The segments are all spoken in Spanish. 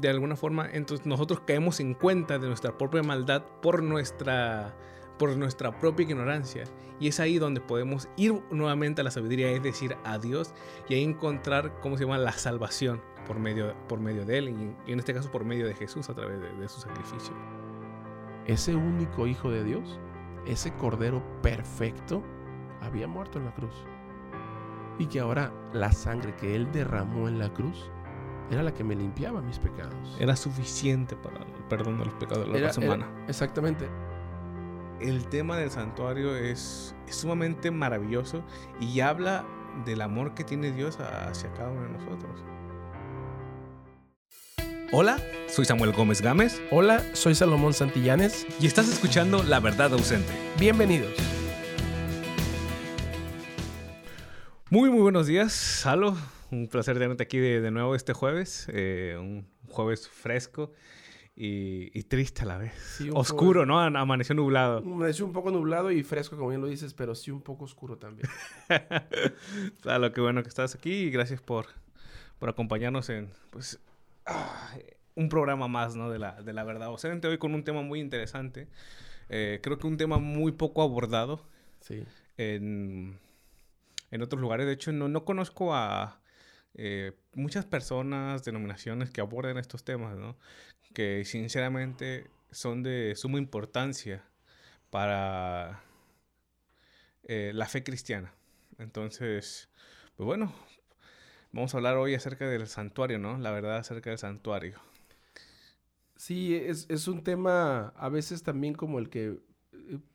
de alguna forma, entonces nosotros caemos en cuenta de nuestra propia maldad por nuestra, por nuestra propia ignorancia. Y es ahí donde podemos ir nuevamente a la sabiduría, es decir, a Dios, y ahí encontrar, ¿cómo se llama?, la salvación por medio, por medio de Él, y, en este caso por medio de Jesús a través de, de su sacrificio. Ese único Hijo de Dios, ese Cordero perfecto, había muerto en la cruz. Y que ahora la sangre que Él derramó en la cruz era la que me limpiaba mis pecados. Era suficiente para el perdón de los pecados de la raza humana. exactamente. El tema del santuario es, sumamente maravilloso y habla del amor que tiene Dios hacia cada uno de nosotros. Hola, soy Samuel Gómez Gámez. Hola, soy Salomón Santillanes. Y estás escuchando La Verdad Ausente. Bienvenidos. Muy, muy buenos días, Salo. Un placer tenerte aquí de, nuevo este jueves. Eh, un jueves fresco y, triste a la vez. Oscuro, ¿no? Amaneció nublado. Amaneció un poco nublado y fresco, como bien lo dices, pero sí un poco oscuro también. Claro, qué bueno que estás aquí y gracias por, por acompañarnos en pues, un programa más ¿no? de, la, de la verdad docente. Hoy con un tema muy interesante. Eh, creo que un tema muy poco abordado. Sí. En en otros lugares. De hecho, no, no conozco a eh, muchas personas, denominaciones que aborden estos temas, ¿no? Que sinceramente son de suma importancia para eh, la fe cristiana. Entonces, pues bueno, vamos a hablar hoy acerca del santuario, ¿no? La verdad acerca del santuario. Sí, es, es un tema a veces también como el que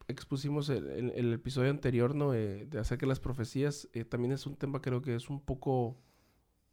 expusimos en el, episodio anterior, ¿no? de hacer que las profecías, eh, también es un tema creo que es un poco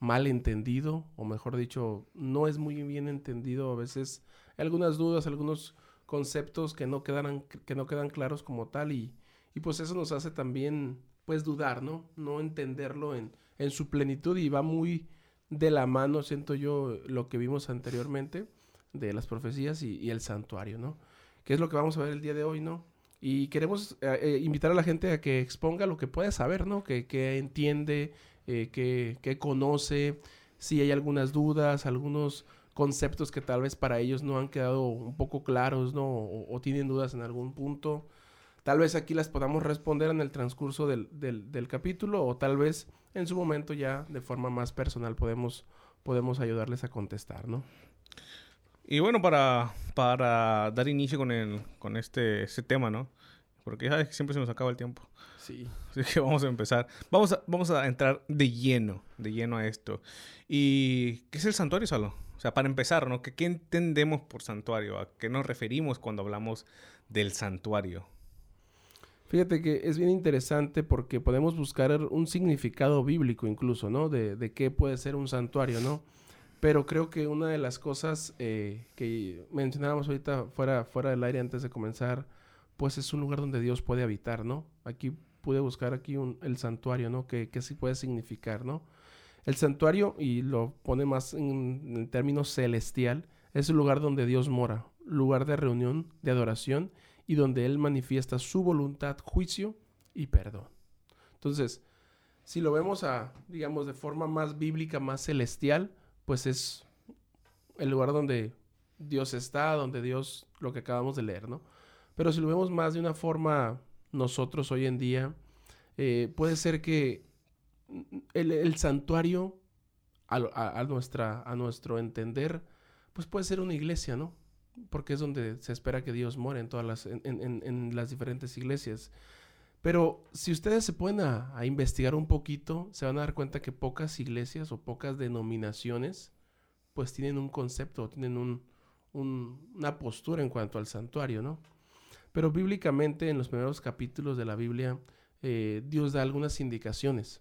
mal entendido, o mejor dicho, no es muy bien entendido. A veces algunas dudas, algunos conceptos que no quedan, que no quedan claros como tal, y, y pues eso nos hace también, pues, dudar, ¿no? No entenderlo en, en su plenitud, y va muy de la mano, siento yo, lo que vimos anteriormente de las profecías y, y el santuario, ¿no? Que es lo que vamos a ver el día de hoy, ¿no? Y queremos eh, eh, invitar a la gente a que exponga lo que puede saber, ¿no? Que, que entiende, eh, que, que, conoce, si hay algunas dudas, algunos conceptos que tal vez para ellos no han quedado un poco claros, ¿no? O, tienen dudas en algún punto. Tal vez aquí las podamos responder en el transcurso del, del, capítulo o tal vez en su momento ya de forma más personal podemos, podemos ayudarles a contestar, ¿no? Y bueno, para, para dar inicio con, el, con este, este tema, ¿no? Porque ya siempre se nos acaba el tiempo. Sí. Así que vamos a empezar. Vamos a, vamos a entrar de lleno, de lleno a esto. ¿Y qué es el santuario, Salo? O sea, para empezar, ¿no? ¿Qué, ¿Qué entendemos por santuario? ¿A qué nos referimos cuando hablamos del santuario? Fíjate que es bien interesante porque podemos buscar un significado bíblico incluso, ¿no? De, de qué puede ser un santuario, ¿no? Pero creo que una de las cosas eh, que mencionábamos ahorita fuera, fuera del aire antes de comenzar, pues es un lugar donde Dios puede habitar, ¿no? Aquí pude buscar aquí el santuario, ¿no? Que, que sí puede significar, ¿no? El santuario, y lo pone más en, en términos celestial, es el lugar donde Dios mora, lugar de reunión, de adoración, y donde Él manifiesta su voluntad, juicio y perdón. Entonces, si lo vemos a, digamos, de forma más bíblica, más celestial, pues es el lugar donde Dios está, donde Dios, lo que acabamos de leer, ¿no? Pero si lo vemos más de una forma nosotros hoy en día, eh, puede ser que el, santuario, a, nuestra, a nuestro entender, pues puede ser una iglesia, ¿no? Porque es donde se espera que Dios more en todas las, en, las diferentes iglesias. Pero si ustedes se pueden a, investigar un poquito, se van a dar cuenta que pocas iglesias o pocas denominaciones pues tienen un concepto, tienen un, una postura en cuanto al santuario, ¿no? Pero bíblicamente en los primeros capítulos de la Biblia eh, Dios da algunas indicaciones,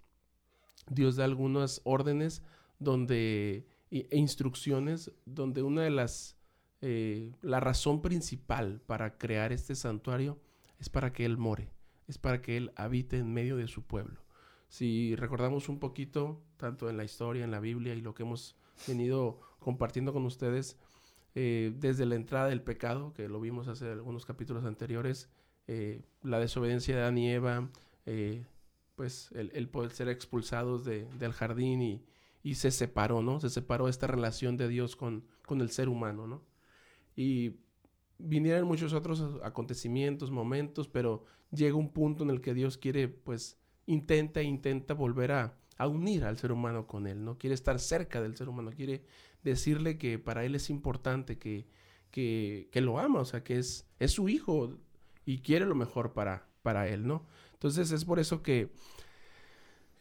Dios da algunas órdenes donde, e instrucciones donde una de las, eh, la razón principal para crear este santuario es para que Él more es para que Él habite en medio de su pueblo. Si recordamos un poquito, tanto en la historia, en la Biblia y lo que hemos venido compartiendo con ustedes, eh, desde la entrada del pecado, que lo vimos hace algunos capítulos anteriores, eh, la desobediencia de Adán y Eva, eh, pues el, poder ser expulsados del jardín y, y se separó, ¿no? Se separó esta relación de Dios con, con el ser humano, ¿no? Y vinieron muchos otros acontecimientos, momentos, pero llega un punto en el que Dios quiere, pues, intenta, intenta volver a, a unir al ser humano con Él, ¿no? Quiere estar cerca del ser humano, quiere decirle que para Él es importante, que, que, que lo ama, o sea, que es, es su hijo y quiere lo mejor para, para Él, ¿no? Entonces es por eso que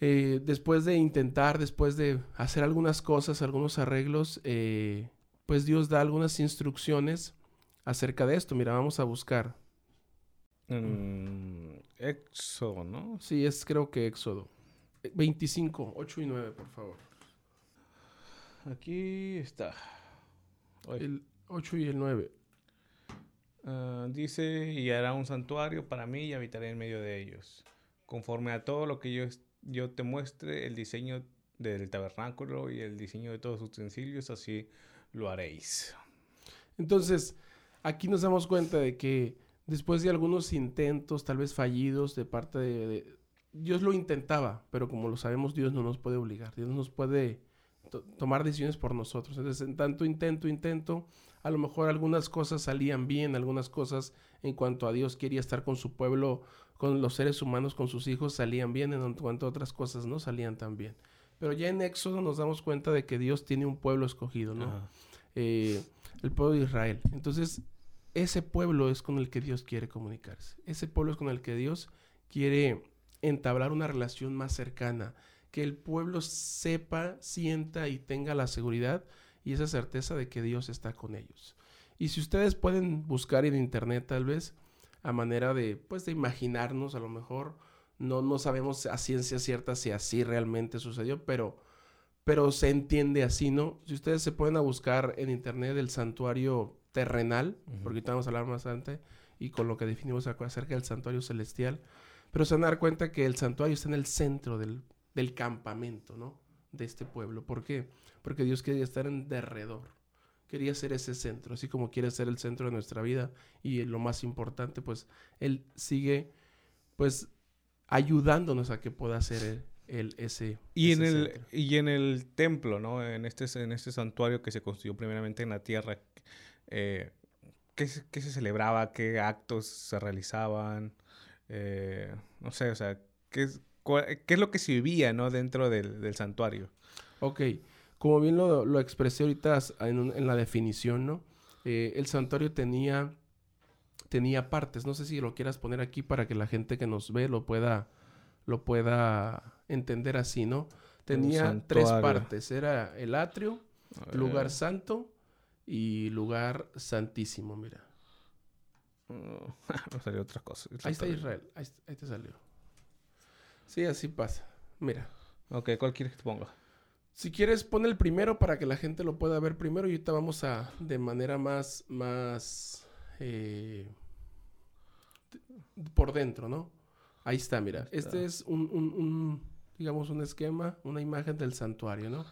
eh, después de intentar, después de hacer algunas cosas, algunos arreglos, eh, pues Dios da algunas instrucciones acerca de esto. Mira, vamos a buscar. Éxodo, ¿no? Sí, es creo que Éxodo. 25, 8 y 9, por favor. Aquí está. El 8 y el 9. Ah, dice, y hará un santuario para mí y habitaré en medio de ellos. Conforme a todo lo que yo, yo te muestre, el diseño del tabernáculo y el diseño de todos sus utensilios, así lo haréis. Entonces, aquí nos damos cuenta de que después de algunos intentos, tal vez fallidos, de parte de, Dios lo intentaba, pero como lo sabemos, Dios no nos puede obligar, Dios no nos puede tomar decisiones por nosotros. Entonces, en tanto intento, intento, a lo mejor algunas cosas salían bien, algunas cosas en cuanto a Dios quería estar con su pueblo, con los seres humanos, con sus hijos, salían bien, en cuanto a otras cosas no salían tan bien. Pero ya en Éxodo nos damos cuenta de que Dios tiene un pueblo escogido, ¿no? Eh, el pueblo de Israel. Entonces, ese pueblo es con el que Dios quiere comunicarse. Ese pueblo es con el que Dios quiere entablar una relación más cercana. Que el pueblo sepa, sienta y tenga la seguridad y esa certeza de que Dios está con ellos. Y si ustedes pueden buscar en internet tal vez a manera de pues de imaginarnos a lo mejor no no sabemos a ciencia cierta si así realmente sucedió, pero pero se entiende así, ¿no? Si ustedes se pueden a buscar en internet el santuario terrenal, porque ahorita vamos a hablar más adelante, y con lo que definimos acerca del santuario celestial, pero se van a dar cuenta que el santuario está en el centro del, del campamento, ¿no? De este pueblo. ¿Por qué? Porque Dios quería estar en derredor. Quería ser ese centro, así como quiere ser el centro de nuestra vida. Y lo más importante, pues, Él sigue, pues, ayudándonos a que pueda ser el, ese, y en el y en el templo no en este en este santuario que se construyó primeramente en la tierra eh, ¿qué, se celebraba qué actos se realizaban eh, no sé o sea qué es qué es lo que se vivía no dentro del, santuario Ok. como bien lo, lo expresé ahorita en, en, la definición no eh, el santuario tenía tenía partes no sé si lo quieras poner aquí para que la gente que nos ve lo pueda lo pueda entender así, ¿no? Tenía tres partes. Era el atrio, lugar santo y lugar santísimo, mira. No, salió otra cosa. Ahí está Israel. Ahí, te salió. Sí, así pasa. Mira. Ok, ¿cuál quieres que te ponga? Si quieres, pon el primero para que la gente lo pueda ver primero y ahorita vamos a, de manera más, más, eh, por dentro, ¿no? Ahí está, mira. Este es un, digamos, un esquema, una imagen del santuario, ¿no?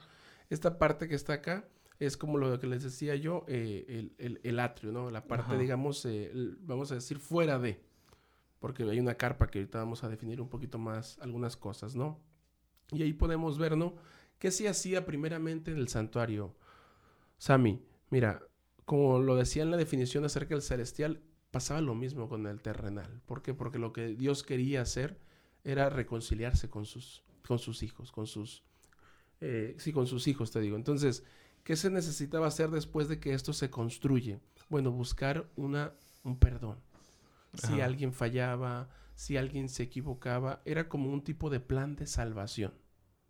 Esta parte que está acá es como lo que les decía yo, eh, el, atrio, ¿no? La parte, digamos, eh, vamos a decir, fuera de. Porque hay una carpa que ahorita vamos a definir un poquito más algunas cosas, ¿no? Y ahí podemos ver, ¿no? ¿Qué se hacía primeramente en el santuario? Sami, mira, como lo decía en la definición acerca del celestial, pasaba lo mismo con el terrenal. ¿Por qué? Porque lo que Dios quería hacer era reconciliarse con sus, con sus hijos, con sus... Eh, sí, con sus hijos, te digo. Entonces, ¿qué se necesitaba hacer después de que esto se construye? Bueno, buscar una, un perdón. Si alguien fallaba, si alguien se equivocaba, era como un tipo de plan de salvación.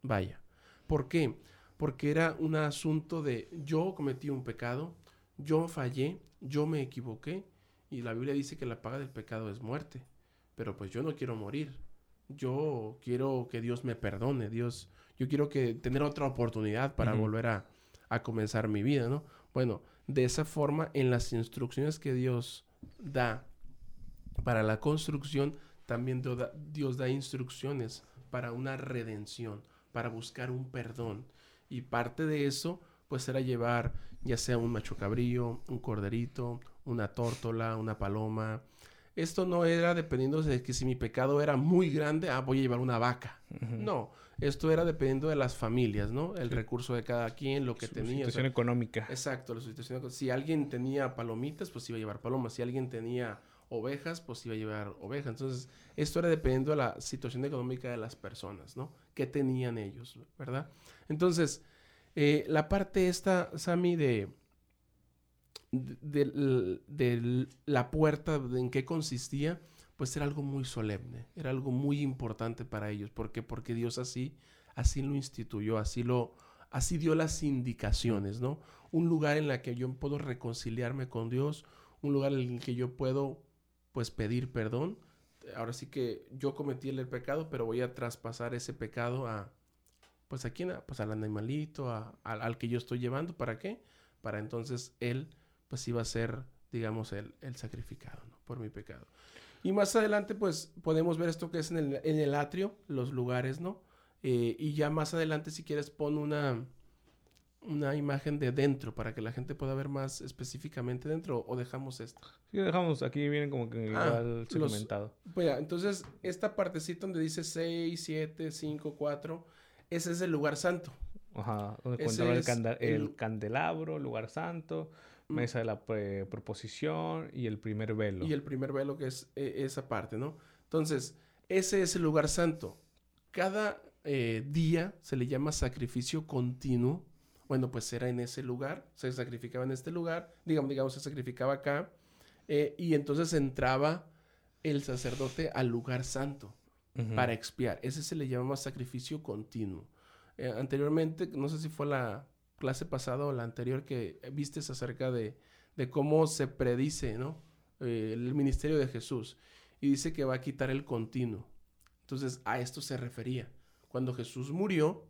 Vaya. ¿Por qué? Porque era un asunto de yo cometí un pecado, yo fallé, yo me equivoqué, y la Biblia dice que la paga del pecado es muerte. Pero pues yo no quiero morir. Yo quiero que Dios me perdone. Dios, yo quiero que tener otra oportunidad para volver a, a, comenzar mi vida, ¿no? Bueno, de esa forma, en las instrucciones que Dios da para la construcción, también Dios da instrucciones para una redención, para buscar un perdón. Y parte de eso, pues era llevar ya sea un macho cabrío, un corderito, una tórtola, una paloma, Esto no era dependiendo de que si mi pecado era muy grande, ah, voy a llevar una vaca. No, esto era dependiendo de las familias, ¿no? El recurso de cada quien, lo que tenía. La situación económica. Exacto, la situación Si alguien tenía palomitas, pues iba a llevar palomas. Si alguien tenía ovejas, pues iba a llevar ovejas. Entonces, esto era dependiendo de la situación económica de las personas, ¿no? ¿Qué tenían ellos, verdad? Entonces, eh, la parte esta, Sammy, de, de, la puerta, en qué consistía, pues era algo muy solemne, era algo muy importante para ellos. ¿Por qué? Porque Dios así, así lo instituyó, así lo, así dio las indicaciones, ¿no? Un lugar en el que yo puedo reconciliarme con Dios, un lugar en el que yo puedo pues pedir perdón. Ahora sí que yo cometí el pecado, pero voy a traspasar ese pecado a, pues a quién, pues al animalito, al que yo estoy llevando, ¿para qué? Para entonces él, pues iba a ser, digamos, el, el sacrificado, ¿no? Por mi pecado. Y más adelante, pues podemos ver esto que es en el, en el atrio, los lugares, ¿no? Eh, y ya más adelante, si quieres, pon una, una imagen de dentro para que la gente pueda ver más específicamente dentro o dejamos esto. Sí, dejamos, aquí vienen como que ah, igual segmentado. Pues entonces esta partecita donde dice 6, 7, 5, 4, ese es el lugar santo. Ajá, donde cuenta el, el, candelabro, lugar santo, mm. mesa de la proposición y el primer velo. Y el primer velo que es e, esa parte, ¿no? Entonces, ese es el lugar santo. Cada eh, día se le llama sacrificio continuo bueno, pues era en ese lugar, se sacrificaba en este lugar, digamos, digamos, se sacrificaba acá, eh, y entonces entraba el sacerdote al lugar santo para expiar. Ese se le llamaba sacrificio continuo. Eh, anteriormente, no sé si fue la clase pasada o la anterior que vistes acerca de, de cómo se predice, ¿no? Eh, el ministerio de Jesús. Y dice que va a quitar el continuo. Entonces, a esto se refería. Cuando Jesús murió,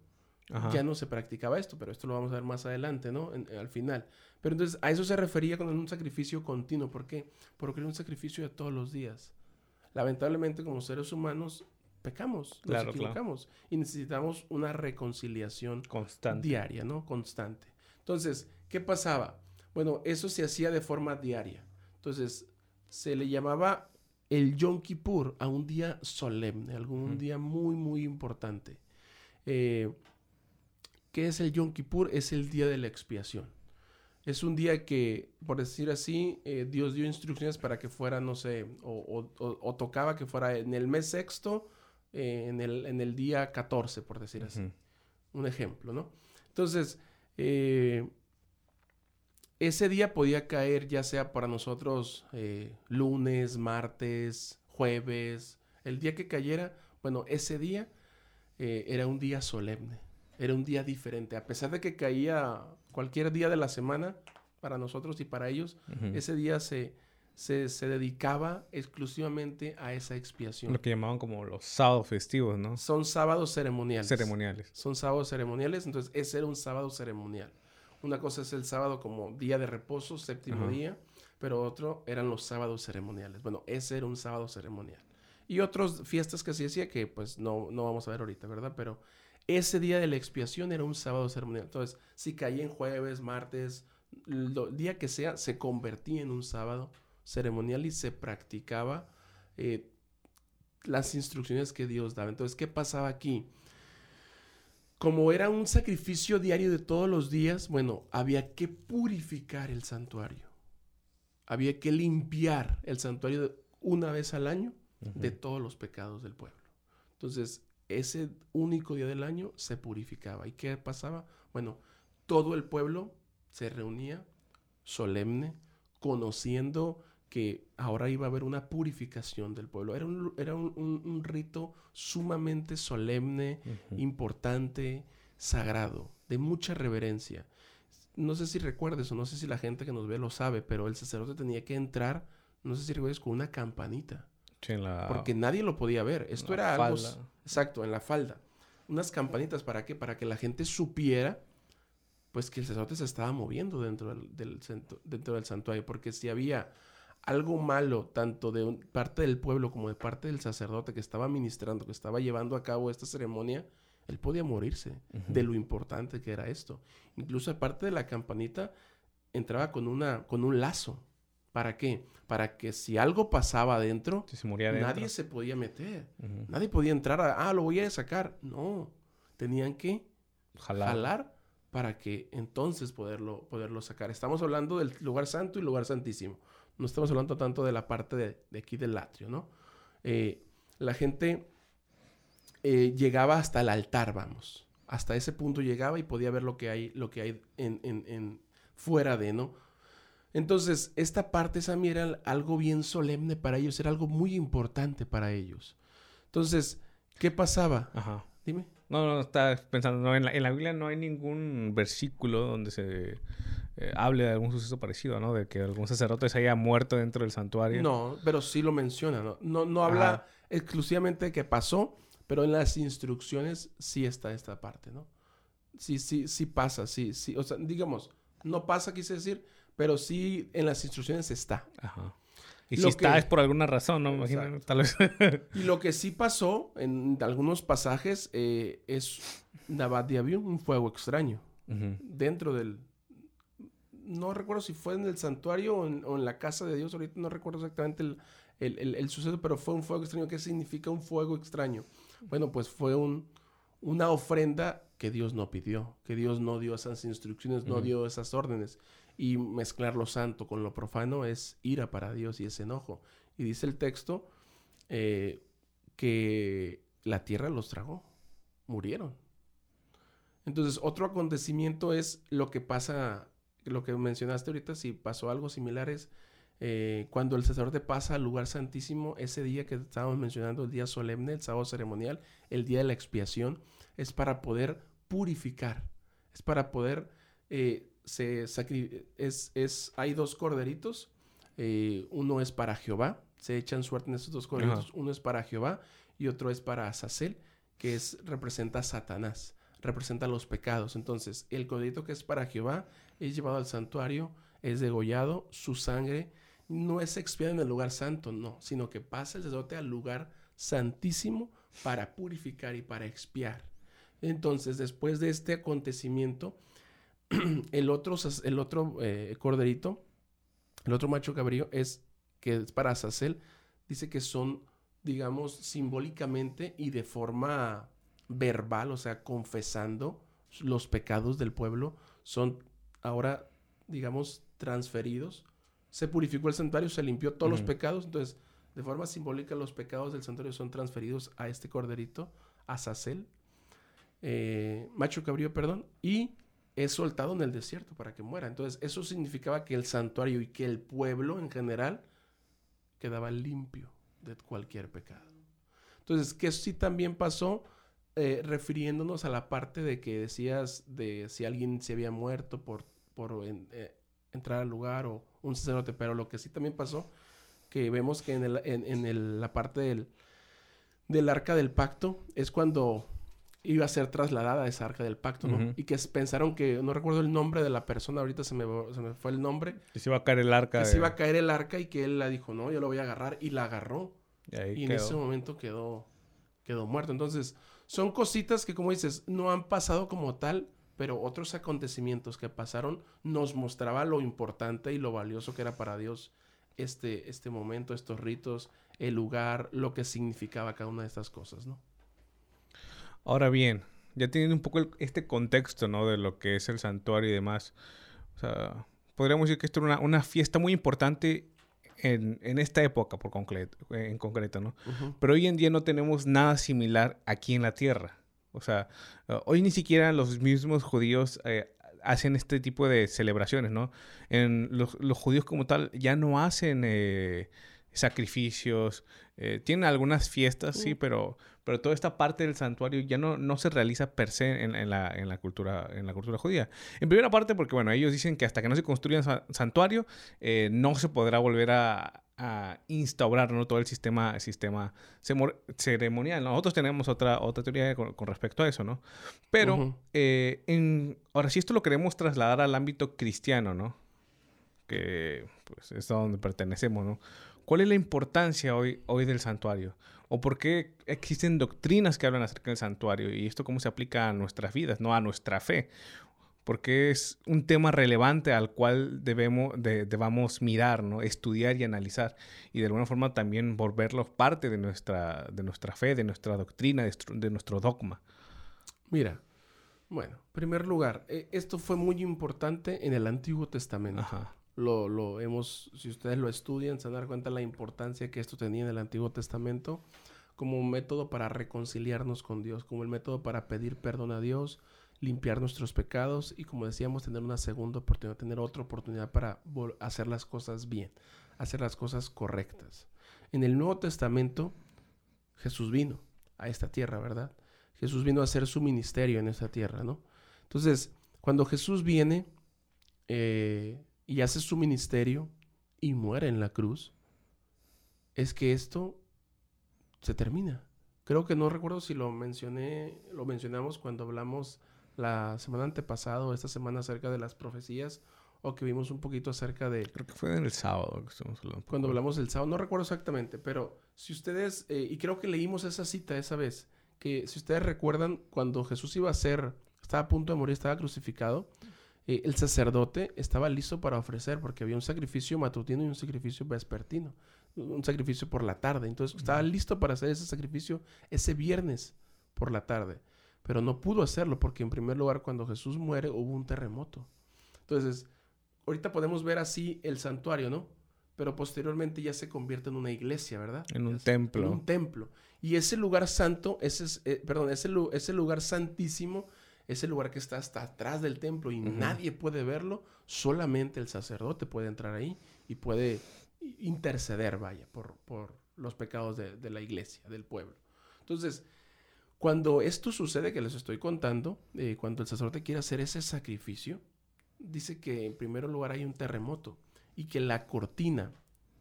ya no se practicaba esto, pero esto lo vamos a ver más adelante, ¿no? al final. Pero entonces a eso se refería con un sacrificio continuo. ¿Por qué? Porque era un sacrificio de todos los días. Lamentablemente como seres humanos pecamos, nos equivocamos y necesitamos una reconciliación constante. diaria, ¿no? Constante. Entonces, ¿qué pasaba? Bueno, eso se hacía de forma diaria. Entonces, se le llamaba el Yom Kippur a un día solemne, algún día muy, muy importante. Eh, ¿Qué es el Yom Kippur? Es el día de la expiación. Es un día que, por decir así, eh, Dios dio instrucciones para que fuera, no sé, o, tocaba que fuera en el mes sexto, eh, en, el, en, el, día 14, por decir así. Un ejemplo, ¿no? Entonces, eh, ese día podía caer ya sea para nosotros lunes, martes, jueves, el día que cayera, bueno, ese día era un día solemne era un día diferente. A pesar de que caía cualquier día de la semana, para nosotros y para ellos, ese día se, se, dedicaba exclusivamente a esa expiación. Lo que llamaban como los sábados festivos, ¿no? Son sábados ceremoniales. Ceremoniales. Son sábados ceremoniales, entonces ese era un sábado ceremonial. Una cosa es el sábado como día de reposo, séptimo día, pero otro eran los sábados ceremoniales. Bueno, ese era un sábado ceremonial. Y otras fiestas que se decía que pues no, no vamos a ver ahorita, ¿verdad? Pero ese día de la expiación era un sábado ceremonial. Entonces, si caía en jueves, martes, el día que sea, se convertía en un sábado ceremonial y se practicaba eh, las instrucciones que Dios daba. Entonces, ¿qué pasaba aquí? Como era un sacrificio diario de todos los días, bueno, había que purificar el santuario. Había que limpiar el santuario una vez al año de todos los pecados del pueblo. Entonces, ese único día del año se purificaba. ¿Y qué pasaba? Bueno, todo el pueblo se reunía solemne, conociendo que ahora iba a haber una purificación del pueblo. Era un, era un, rito sumamente solemne, importante, sagrado, de mucha reverencia. No sé si recuerdes o no sé si la gente que nos ve lo sabe, pero el sacerdote tenía que entrar, no sé si recuerdes, con una campanita. Porque nadie lo podía ver. Esto era algo... Exacto, en la falda. Unas campanitas, ¿para qué? Para que la gente supiera, pues, que el sacerdote se estaba moviendo dentro del, dentro del santuario. Porque si había algo malo, tanto de parte del pueblo como de parte del sacerdote que estaba ministrando, que estaba llevando a cabo esta ceremonia, él podía morirse de lo importante que era esto. Incluso aparte de la campanita, entraba con, una, con un lazo ¿Para qué? Para que si algo pasaba adentro, Si se moría nadie se podía meter. Nadie podía entrar a, ah, lo voy a sacar. No, tenían que Jalar. jalar para que entonces poderlo, poderlo sacar. Estamos hablando del lugar santo y lugar santísimo. No estamos hablando tanto de la parte de, de aquí del atrio, ¿no? Eh, la gente eh, llegaba hasta el altar, vamos. Hasta ese punto llegaba y podía ver lo que hay, lo que hay en, en- en- fuera de, ¿no? Entonces, esta parte, Sammy, era algo bien solemne para ellos, era algo muy importante para ellos. Entonces, ¿qué pasaba? Ajá. Dime. No, no, estaba pensando, no, en la, en la Biblia no hay ningún versículo donde se eh, hable de algún suceso parecido, ¿no? De que algún sacerdote se haya muerto dentro del santuario. No, pero sí lo menciona, ¿no? No, no habla Ajá. exclusivamente de que pasó, pero en las instrucciones sí está esta parte, ¿no? Sí, sí, sí pasa, sí, sí. O sea, digamos, no pasa, quise decir, pero sí en las instrucciones está. Ajá. Y Lo si está que- es por alguna razón, ¿no? Imagino, tal vez. Y lo que sí pasó en algunos pasajes eh, es Nabat de Abiú, un fuego extraño, dentro del... No recuerdo si fue en el santuario o en, o en la casa de Dios, ahorita no recuerdo exactamente el, el- el- el suceso, pero fue un fuego extraño. ¿Qué significa un fuego extraño? Bueno, pues fue un, una ofrenda que Dios no pidió, que Dios no dio esas instrucciones, no dio esas órdenes. Y mezclar lo santo con lo profano es ira para Dios y es enojo. Y dice el texto eh, que la tierra los tragó, murieron. Entonces, otro acontecimiento es lo que pasa, lo que mencionaste ahorita, si pasó algo similar es eh, cuando el sacerdote pasa al lugar santísimo, ese día que estábamos mencionando, el día solemne, el sábado ceremonial, el día de la expiación, es para poder purificar, es para poder, eh, se sacri- es, es, hay dos corderitos, eh, uno es para Jehová, se echan suerte en estos dos corderitos, uno es para Jehová y otro es para Azazel, que es, representa a Satanás, representa los pecados. Entonces, el corderito que es para Jehová es llevado al santuario, es degollado, su sangre no es expiada en el lugar santo, no, sino que pasa el sacerdote al lugar santísimo para purificar y para expiar. Entonces, después de este acontecimiento, el otro, el otro eh, corderito, el otro macho cabrío es que es para Azazel, dice que son, digamos, simbólicamente y de forma verbal, o sea, confesando los pecados del pueblo, son ahora, digamos, transferidos. Se purificó el santuario, se limpió todos los pecados, entonces, de forma simbólica, los pecados del santuario son transferidos a este corderito, a Azazel, eh, macho cabrío, perdón, y es soltado en el desierto para que muera. Entonces, eso significaba que el santuario y que el pueblo en general quedaba limpio de cualquier pecado. Entonces, que sí también pasó, eh, refiriéndonos a la parte de que decías de si alguien se había muerto por, por eh, entrar al lugar o un sacerdote, pero lo que sí también pasó, que vemos que en, el- en- en la parte del, del arca del pacto es cuando iba a ser trasladada esa arca del pacto, ¿no? Y que pensaron que, no recuerdo el nombre de la persona, ahorita se me, se me fue el nombre, Y se iba a caer el arca. que de- se iba a caer el arca y que él la dijo, no, yo lo voy a agarrar, y la agarró. y ahí Y en ese momento quedó, quedó muerto. Entonces, son cositas que, como dices, no han pasado como tal, pero otros acontecimientos que pasaron nos mostraba lo importante y lo valioso que era para Dios este, este momento, estos ritos, el lugar, lo que significaba cada una de estas cosas, ¿no? Ahora bien, ya teniendo un poco el- este contexto, ¿no? De lo que es el santuario y demás. O sea, podríamos decir que esto era una, una fiesta muy importante en, en esta época por concreto, en concreto, ¿no? Pero hoy en día no tenemos nada similar aquí en la tierra. O sea, eh, hoy ni siquiera los mismos judíos eh, hacen este tipo de celebraciones, ¿no? En los, los judíos como tal ya no hacen eh, sacrificios, eh, tienen algunas fiestas, sí, Mm. pero, pero toda esta parte del santuario ya no, no se realiza per se en, en la, en, la cultura, en la cultura judía. En primera parte porque, bueno, ellos dicen que hasta que no se construya un sa- santuario, eh, no se podrá volver a, a instaurar ¿no? todo el sistema, el sistema ceremonial. Nosotros tenemos otra, otra teoría con, con respecto a eso, ¿no? Pero, eh, en, ahora, si esto lo queremos trasladar al ámbito cristiano, ¿no? Que pues, es a donde pertenecemos, ¿no? ¿Cuál es la importancia hoy, hoy del santuario? ¿O por qué existen doctrinas que hablan acerca del santuario? Y esto cómo se aplica a nuestras vidas, no a nuestra fe. porque es un tema relevante al cual debemos, debamos mirar, ¿no? estudiar y analizar, y de alguna forma también volverlo parte de nuestra, de nuestra fe, de nuestra doctrina, de, nuestro dogma. Mira, bueno, en primer lugar, eh, esto fue muy importante en el Antiguo Testamento. Lo, hemos, si ustedes lo estudian, se dar cuenta de la importancia que esto tenía en el Antiguo Testamento como un método para reconciliarnos con Dios, como el método para pedir perdón a Dios, limpiar nuestros pecados y como decíamos, tener una segunda oportunidad, tener otra oportunidad para hacer las cosas bien, hacer las cosas correctas. En el Nuevo Testamento, Jesús vino a esta tierra, ¿verdad? Jesús vino a hacer su ministerio en esta tierra, ¿no? Entonces, cuando Jesús viene eh, y hace su ministerio y muere en la cruz, es que esto se termina. Creo que no recuerdo si lo mencioné, lo mencionamos cuando hablamos la semana antepasada o esta semana acerca de las profecías o que vimos un poquito acerca de... Creo que fue en el sábado que estamos hablando. Cuando hablamos del sábado, no recuerdo exactamente, pero si ustedes, eh, y creo que leímos esa cita esa vez, que si ustedes recuerdan cuando Jesús iba a ser, estaba a punto de morir, estaba crucificado, eh, el sacerdote estaba listo para ofrecer porque había un sacrificio matutino y un sacrificio vespertino, un sacrificio por la tarde. Entonces estaba listo para hacer ese sacrificio ese viernes por la tarde pero no pudo hacerlo porque en primer lugar cuando Jesús muere hubo un terremoto. Entonces, ahorita podemos ver así el santuario, ¿no? Pero posteriormente ya se convierte en una iglesia, ¿verdad? En un templo. En un templo. Y ese lugar santo, ese, eh, perdón, ese, ese lugar santísimo, ese lugar que está hasta atrás del templo y nadie puede verlo, solamente el sacerdote puede entrar ahí y puede interceder, vaya, por, por los pecados de, de la iglesia, del pueblo. Entonces, cuando esto sucede, que les estoy contando, eh, cuando el sacerdote quiere hacer ese sacrificio, dice que en primer lugar hay un terremoto y que la cortina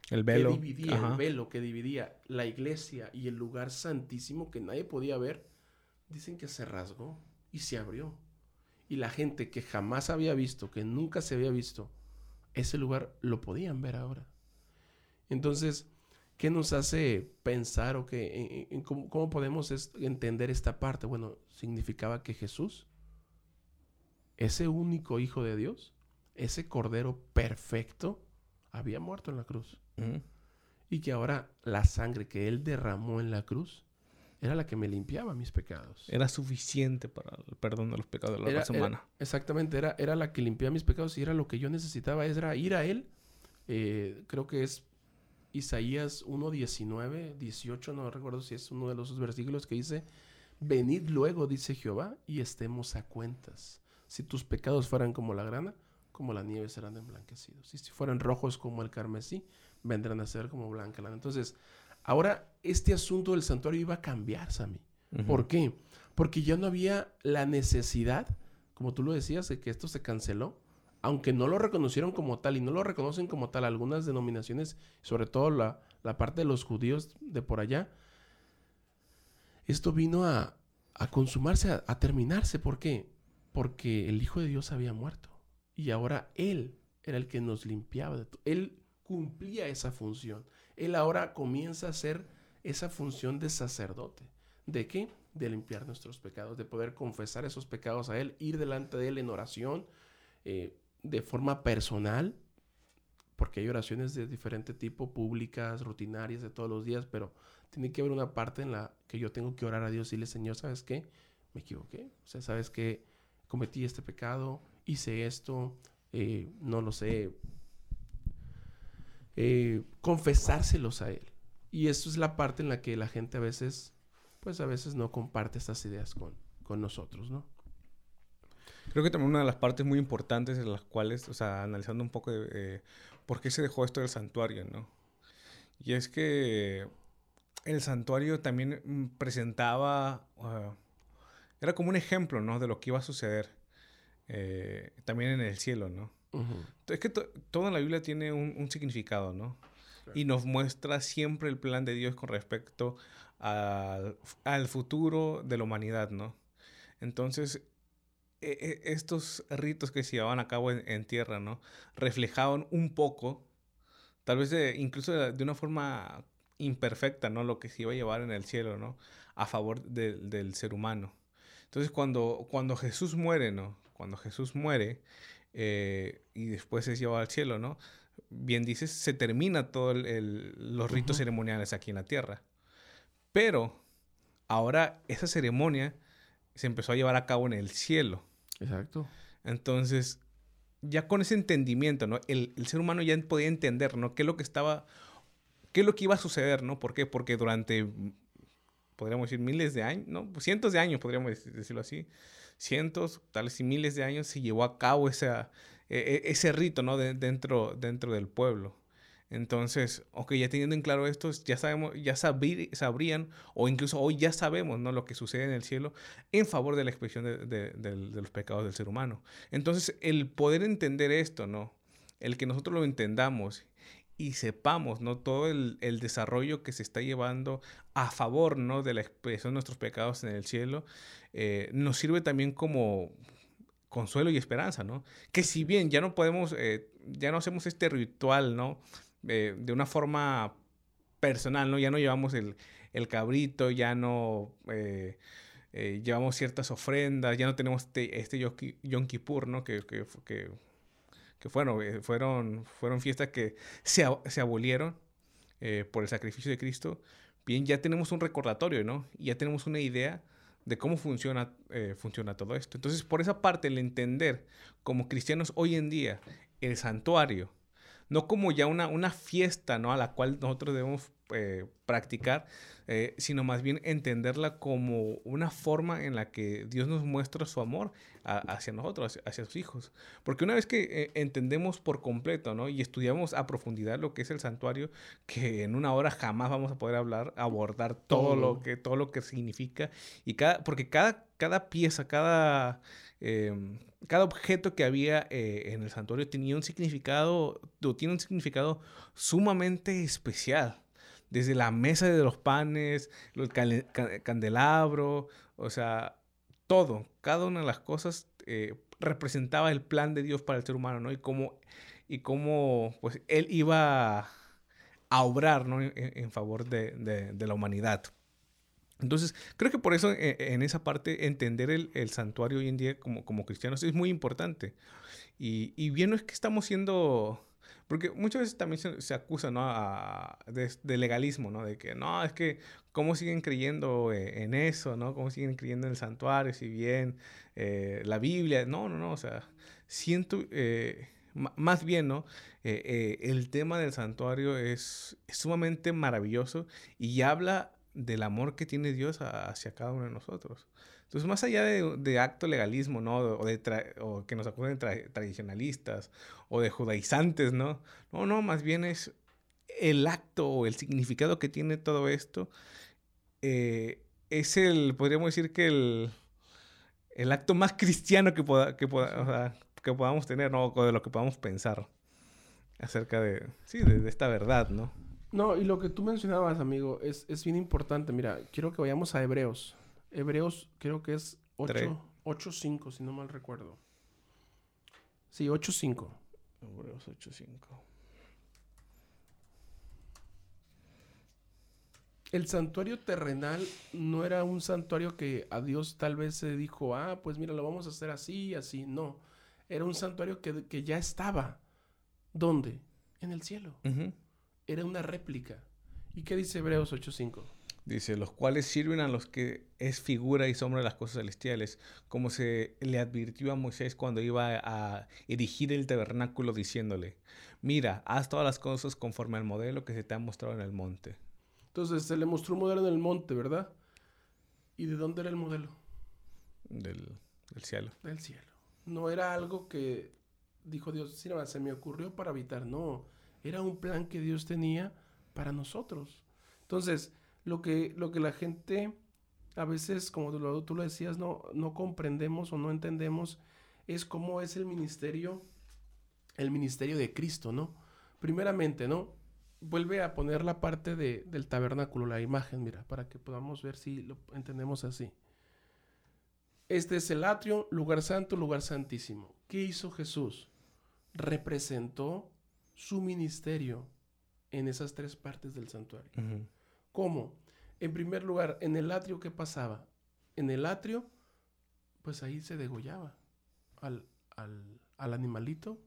el velo. que dividía, el velo que dividía la iglesia y el lugar santísimo que nadie podía ver, dicen que se rasgó y se abrió. Y la gente que jamás había visto, que nunca se había visto, ese lugar lo podían ver ahora. Entonces, ¿Qué nos hace pensar o qué, cómo, podemos entender esta parte? Bueno, significaba que Jesús, ese único Hijo de Dios, ese Cordero perfecto, había muerto en la cruz. Y que ahora la sangre que Él derramó en la cruz era la que me limpiaba mis pecados. Era suficiente para el perdón de los pecados de la raza humana. exactamente, era, era la que limpiaba mis pecados y era lo que yo necesitaba, era ir a Él. Eh, creo que es Isaías 1, 19, 18, no recuerdo si es uno de los versículos que dice, venid luego, dice Jehová, y estemos a cuentas. Si tus pecados fueran como la grana, como la nieve serán emblanquecidos. Y si fueran rojos como el carmesí, vendrán a ser como blanca lana. Entonces, ahora este asunto del santuario iba a cambiar, Sammy. ¿Por qué? Porque ya no había la necesidad, como tú lo decías, de que esto se canceló aunque no lo reconocieron como tal y no lo reconocen como tal algunas denominaciones, sobre todo la, parte de los judíos de por allá, esto vino a, consumarse, a, terminarse. ¿Por qué? Porque el Hijo de Dios había muerto y ahora Él era el que nos limpiaba. De todo. Él cumplía esa función. Él ahora comienza a hacer esa función de sacerdote. ¿De qué? De limpiar nuestros pecados, de poder confesar esos pecados a Él, ir delante de Él en oración, eh, de forma personal, porque hay oraciones de diferente tipo, públicas, rutinarias, de todos los días, pero tiene que haber una parte en la que yo tengo que orar a Dios y decirle, Señor, ¿sabes qué? Me equivoqué. O sea, ¿sabes qué? Cometí este pecado, hice esto, eh, no lo sé. Eh, confesárselos a Él. Y eso es la parte en la que la gente a veces, pues a veces no comparte estas ideas con, con nosotros, ¿no? Creo que también una de las partes muy importantes en las cuales, o sea, analizando un poco de eh, por qué se dejó esto del santuario, ¿no? Y es que el santuario también mm, presentaba, ah, era como un ejemplo, ¿no? De lo que iba a suceder eh, también en el cielo, ¿no? Es que toda la Biblia tiene un, significado, ¿no? Y nos muestra siempre el plan de Dios con respecto al, al futuro de la humanidad, ¿no? Entonces, e, e, estos ritos que se llevaban a cabo en, tierra, ¿no? Reflejaban un poco, tal vez incluso de, una forma imperfecta, ¿no? Lo que se iba a llevar en el cielo, ¿no? A favor del ser humano. Entonces, cuando, cuando Jesús muere, ¿no? cuando Jesús muere eh, y después es llevado al cielo, ¿no? Bien dices, se termina todos los ritos ceremoniales aquí en la tierra. Pero ahora esa ceremonia se empezó a llevar a cabo en el cielo. Exacto. Entonces, ya con ese entendimiento, ¿no? El, ser humano ya podía entender, ¿no? ¿Qué es lo que estaba, qué es lo que iba a suceder, ¿no? ¿Por qué? Porque durante, podríamos decir, miles de años, ¿no? Cientos de años, podríamos decirlo así, cientos, tal vez y miles de años se llevó a cabo e, e, ese rito, ¿no? dentro, dentro del pueblo. Entonces, ok, ya teniendo en claro esto, ya sabemos, ya sabrían, o incluso hoy ya sabemos, ¿no? Lo que sucede en el cielo en favor de la expresión de, los pecados del ser humano. Entonces, el poder entender esto, ¿no? El que nosotros lo entendamos y sepamos, ¿no? Todo el, desarrollo que se está llevando a favor, ¿no? De la expresión de nuestros pecados en el cielo, eh, nos sirve también como consuelo y esperanza, ¿no? Que si bien ya no podemos, eh, ya no hacemos este ritual, ¿no? Eh, de una forma personal, ¿no? Ya no llevamos el, cabrito, ya no eh, eh, llevamos ciertas ofrendas, ya no tenemos este, este Yom Kippur, ¿no? Que, que, fueron, fueron, fueron fiestas que se, se abolieron por el sacrificio de Cristo. Bien, ya tenemos un recordatorio, ¿no? Y ya tenemos una idea de cómo funciona, funciona todo esto. Entonces, por esa parte, el entender como cristianos hoy en día el santuario, no como ya una, una fiesta, ¿no? A la cual nosotros debemos eh, practicar, eh, sino más bien entenderla como una forma en la que Dios nos muestra su amor hacia nosotros, hacia, sus hijos. Porque una vez que eh, entendemos por completo, ¿no? Y estudiamos a profundidad lo que es el santuario, que en una hora jamás vamos a poder hablar, abordar todo, lo que, todo lo que significa, y cada, porque cada, cada pieza, cada Em, cada objeto que había eh, en el santuario tenía un significado, o tiene un significado sumamente especial. Desde la mesa de los panes, el candelabro, o sea, todo, cada una de las cosas eh, representaba el plan de Dios para el ser humano, ¿no? Y cómo, y cómo pues, Él iba a obrar, ¿no? en, favor de, de la humanidad. Entonces, creo que por eso eh, en esa parte entender el, santuario hoy en día como, como cristianos es muy importante. Y, y, bien no es que estamos siendo... Porque muchas veces también se, acusa ¿no? de, legalismo, ¿no? De que no, es que cómo siguen creyendo eh, en eso, ¿no? Cómo siguen creyendo en el santuario, si bien eh, la Biblia, no, no, no, o sea, siento, más bien, ¿no? el tema del santuario es, es, sumamente maravilloso y habla del amor que tiene Dios hacia cada uno de nosotros. Entonces, más allá de, acto legalismo, ¿no? O, de o que nos acusen tradicionalistas o de judaizantes, ¿no? No, no, más bien es el acto o el significado que tiene todo esto. Eh, es el, podríamos decir que el, el acto más cristiano que, pueda, que, que podamos tener, ¿no? O de lo que podamos pensar acerca de, sí, de esta verdad, ¿no? No, y lo que tú mencionabas, amigo, es, es bien importante. Mira, quiero que vayamos a Hebreos. Hebreos creo que es 8.5, si no mal recuerdo. Sí, 8.5. Hebreos 8.5. El santuario terrenal no era un santuario que a Dios tal vez se dijo, ah, pues mira, lo vamos a hacer así así. No, era un santuario que, que ya estaba. ¿Dónde? En el cielo era una réplica. ¿Y qué dice Hebreos 8.5? Dice, los cuales sirven a los que es figura y sombra de las cosas celestiales, como se le advirtió a Moisés cuando iba a erigir el tabernáculo diciéndole, mira, haz todas las cosas conforme al modelo que se te ha mostrado en el monte. Entonces se le mostró un modelo en el monte, ¿verdad? ¿Y de dónde era el modelo? Del, cielo. Del cielo. No era algo que dijo Dios, sí, se me ocurrió para habitar, no era un plan que Dios tenía para nosotros. Entonces, lo que, lo que la gente a veces, como tú lo, tú lo decías, no, no comprendemos o no entendemos es cómo es el ministerio, el ministerio de Cristo, ¿no? Primeramente, ¿no? Vuelve a poner la parte de, del tabernáculo, la imagen, mira, para que podamos ver si lo entendemos así. Este es el atrio, lugar santo, lugar santísimo. ¿Qué hizo Jesús? Representó su ministerio en esas tres partes del santuario. ¿Cómo? En primer lugar, en el atrio, ¿qué pasaba? En el atrio, pues ahí se degollaba al, al animalito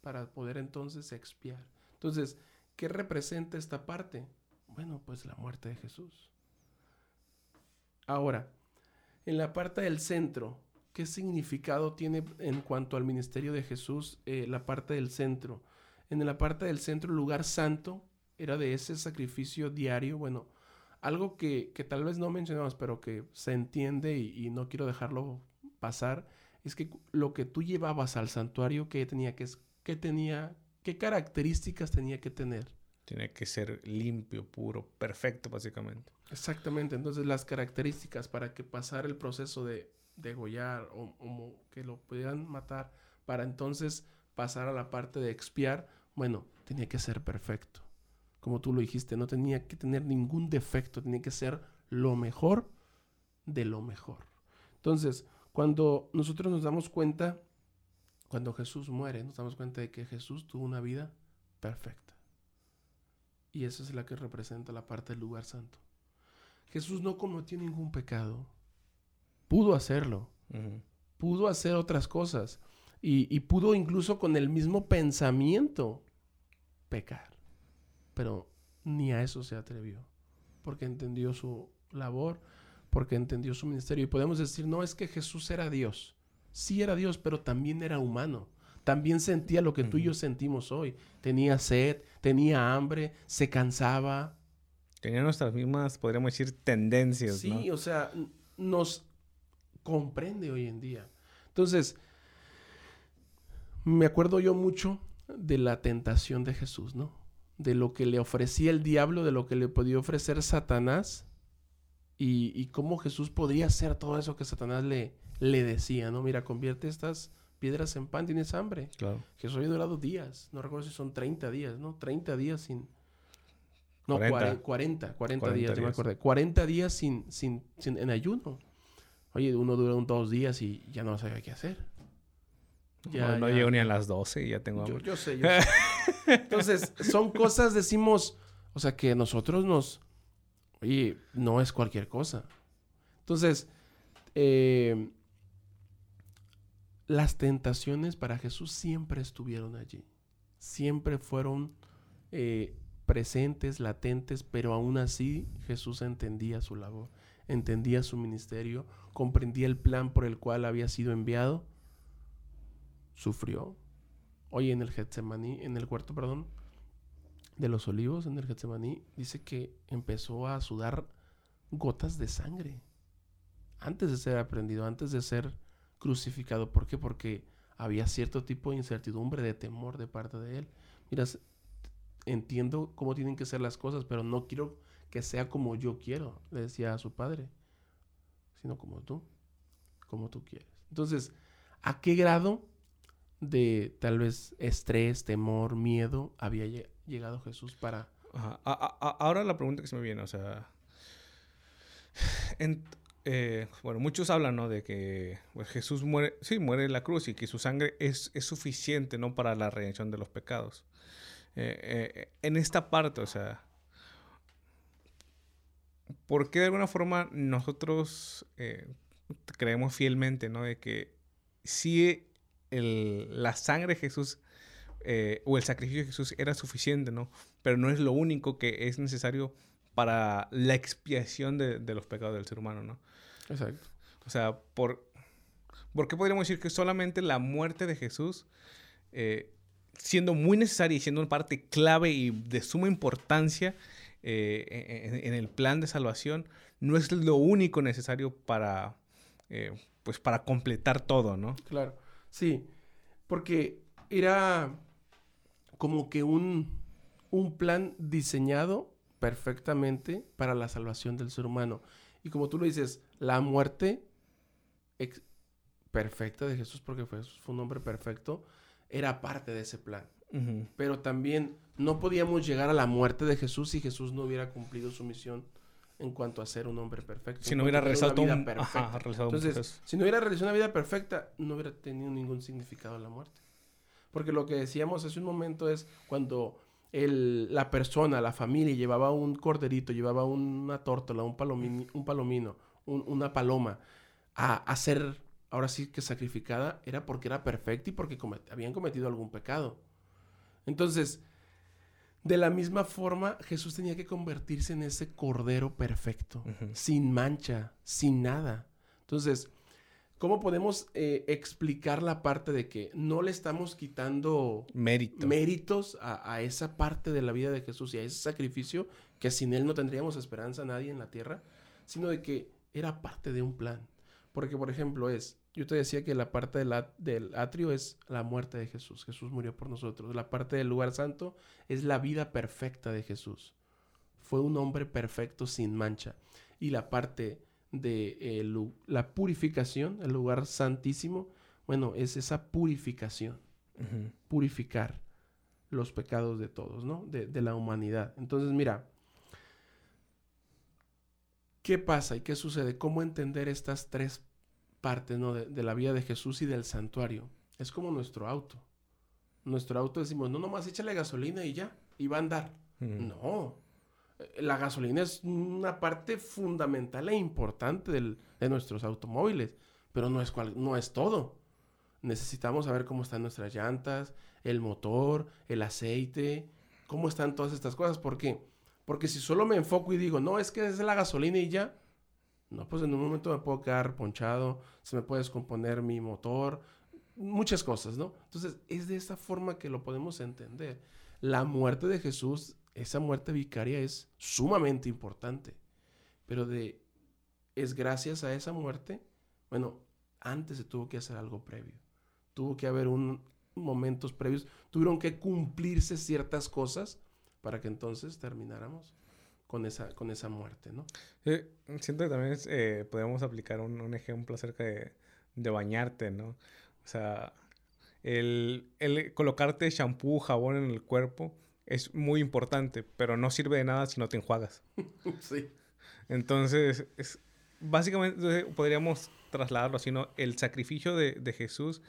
para poder entonces expiar. Entonces, ¿qué representa esta parte? Bueno, pues la muerte de Jesús. Ahora, en la parte del centro, ¿qué significado tiene en cuanto al ministerio de Jesús eh, la parte del centro? En la parte del centro, lugar santo era de ese sacrificio diario. Bueno, algo que, tal vez no mencionamos, pero que se entiende y, no quiero dejarlo pasar, es que lo que tú llevabas al santuario, ¿qué tenía que, qué tenía, qué características tenía que tener? Tiene que ser limpio, puro, perfecto, básicamente. Exactamente. Entonces, las características para que pasara el proceso de degollar o, o, que lo pudieran matar, para entonces pasar a la parte de expiar, bueno, tenía que ser perfecto. Como tú lo dijiste, no tenía que tener ningún defecto, tenía que ser lo mejor de lo mejor. Entonces, cuando nosotros nos damos cuenta, cuando Jesús muere, nos damos cuenta de que Jesús tuvo una vida perfecta. Y esa es la que representa la parte del lugar santo. Jesús no cometió ningún pecado. Pudo hacerlo. Pudo hacer otras cosas. Y, pudo incluso con el mismo pensamiento pecar. Pero ni a eso se atrevió. Porque entendió su labor, porque entendió su ministerio. Y podemos decir, no es que Jesús era Dios. Sí era Dios, pero también era humano también sentía lo que tú y yo sentimos hoy. Tenía sed, tenía hambre, se cansaba. Tenía nuestras mismas, podríamos decir, tendencias. Sí, o sea, nos comprende hoy en día. Entonces, me acuerdo yo mucho de la tentación de Jesús, ¿no? De lo que le ofrecía el diablo, de lo que le podía ofrecer Satanás y, y cómo Jesús podría hacer todo eso que Satanás le, le decía, ¿no? Mira, convierte estas piedras en pan, tienes hambre. Claro. Jesús había durado días, no recuerdo si son 30 días, ¿no? 30 días sin... No, 40, 40, 40, días, me acordé. 40 días sin, sin, sin, en ayuno. Oye, uno dura un dos días y ya no sabe qué hacer. Ya, no, llego ni a las 12 y ya tengo hambre. Yo, sé, yo sé. Entonces, son cosas, decimos, o sea, que nosotros nos... Oye, no es cualquier cosa. Entonces, eh, las tentaciones para Jesús siempre estuvieron allí. Siempre fueron eh, presentes, latentes, pero aún así Jesús entendía su labor, entendía su ministerio, comprendía el plan por el cual había sido enviado, sufrió. Hoy en el Getsemaní, en el huerto, perdón, de los olivos, en el Getsemaní, dice que empezó a sudar gotas de sangre. Antes de ser aprendido, antes de ser crucificado. ¿Por qué? Porque había cierto tipo de incertidumbre, de temor de parte de él. Mira, entiendo cómo tienen que ser las cosas, pero no quiero que sea como yo quiero, le decía a su padre, sino como tú, como tú quieres. Entonces, ¿a qué grado de tal vez estrés, temor, miedo había llegado Jesús para... ahora la pregunta que se me viene, o sea, eh, bueno, muchos hablan, ¿no? De que pues, Jesús muere, sí, muere en la cruz y que su sangre es, suficiente, ¿no? Para la redención de los pecados. Eh, eh, en esta parte, o sea, ¿por qué de alguna forma nosotros creemos fielmente, ¿no? De que la sangre de Jesús o el sacrificio de Jesús era suficiente, ¿no? Pero no es lo único que es necesario para la expiación de, de los pecados del ser humano, ¿no? Exacto. O sea, ¿por, ¿por qué podríamos decir que solamente la muerte de Jesús, eh, siendo muy necesaria y siendo una parte clave y de suma importancia eh, en, el plan de salvación, no es lo único necesario para, eh, pues para completar todo, ¿no? Claro, sí, porque era como que un, un plan diseñado perfectamente para la salvación del ser humano. Y como tú lo dices, la muerte perfecta de Jesús, porque fue, fue, un hombre perfecto, era parte de ese plan. Pero también no podíamos llegar a la muerte de Jesús si Jesús no hubiera cumplido su misión en cuanto a ser un hombre perfecto. Si no hubiera realizado una vida perfecta. Entonces, si no hubiera realizado una vida perfecta, no hubiera tenido ningún significado la muerte. Porque lo que decíamos hace un momento es cuando el, la persona, la familia llevaba un corderito, llevaba una tórtola, un, palomino, un palomino, una paloma, a, a, ser ahora sí que sacrificada, era porque era perfecta y porque habían cometido algún pecado. Entonces, de la misma forma, Jesús tenía que convertirse en ese cordero perfecto, sin mancha, sin nada. Entonces, ¿cómo podemos eh, explicar la parte de que no le estamos quitando méritos a, a, esa parte de la vida de Jesús y a ese sacrificio que sin él no tendríamos esperanza nadie en la tierra, sino de que era parte de un plan? Porque, por ejemplo, es, yo te decía que la parte del atrio es la muerte de Jesús. Jesús murió por nosotros. La parte del lugar santo es la vida perfecta de Jesús. Fue un hombre perfecto sin mancha. Y la parte de eh, la purificación, el lugar santísimo, bueno, es esa purificación. Purificar los pecados de todos, ¿no? De, de la humanidad. Entonces, mira, ¿qué pasa y qué sucede? ¿Cómo entender estas tres parte ¿no? de, la vida de Jesús y del santuario. Es como nuestro auto. Nuestro auto decimos, no, nomás échale gasolina y ya, y va a andar. No. Eh, la gasolina es una parte fundamental e importante de nuestros automóviles, pero no es, cual, no es todo. Necesitamos saber cómo están nuestras llantas, el motor, el aceite, cómo están todas estas cosas. ¿Por qué? Porque si solo me enfoco y digo, no, es que es la gasolina y ya, no, pues en un momento me puedo quedar ponchado, se me puede descomponer mi motor, muchas cosas, ¿no? Entonces, es de esta forma que lo podemos entender. La muerte de Jesús, esa muerte vicaria es sumamente importante, pero de es gracias a esa muerte, bueno, antes se tuvo que hacer algo previo. Tuvo que haber un momentos previos, tuvieron que cumplirse ciertas cosas para que entonces termináramos con esa, con esa muerte, ¿no? siento que también eh, podemos aplicar un, ejemplo acerca de, bañarte, ¿no? O sea, el, colocarte shampoo, jabón en el cuerpo es muy importante, pero no sirve de nada si no te enjuagas. sí. Entonces, es, básicamente podríamos trasladarlo así, ¿no? El sacrificio de, Jesús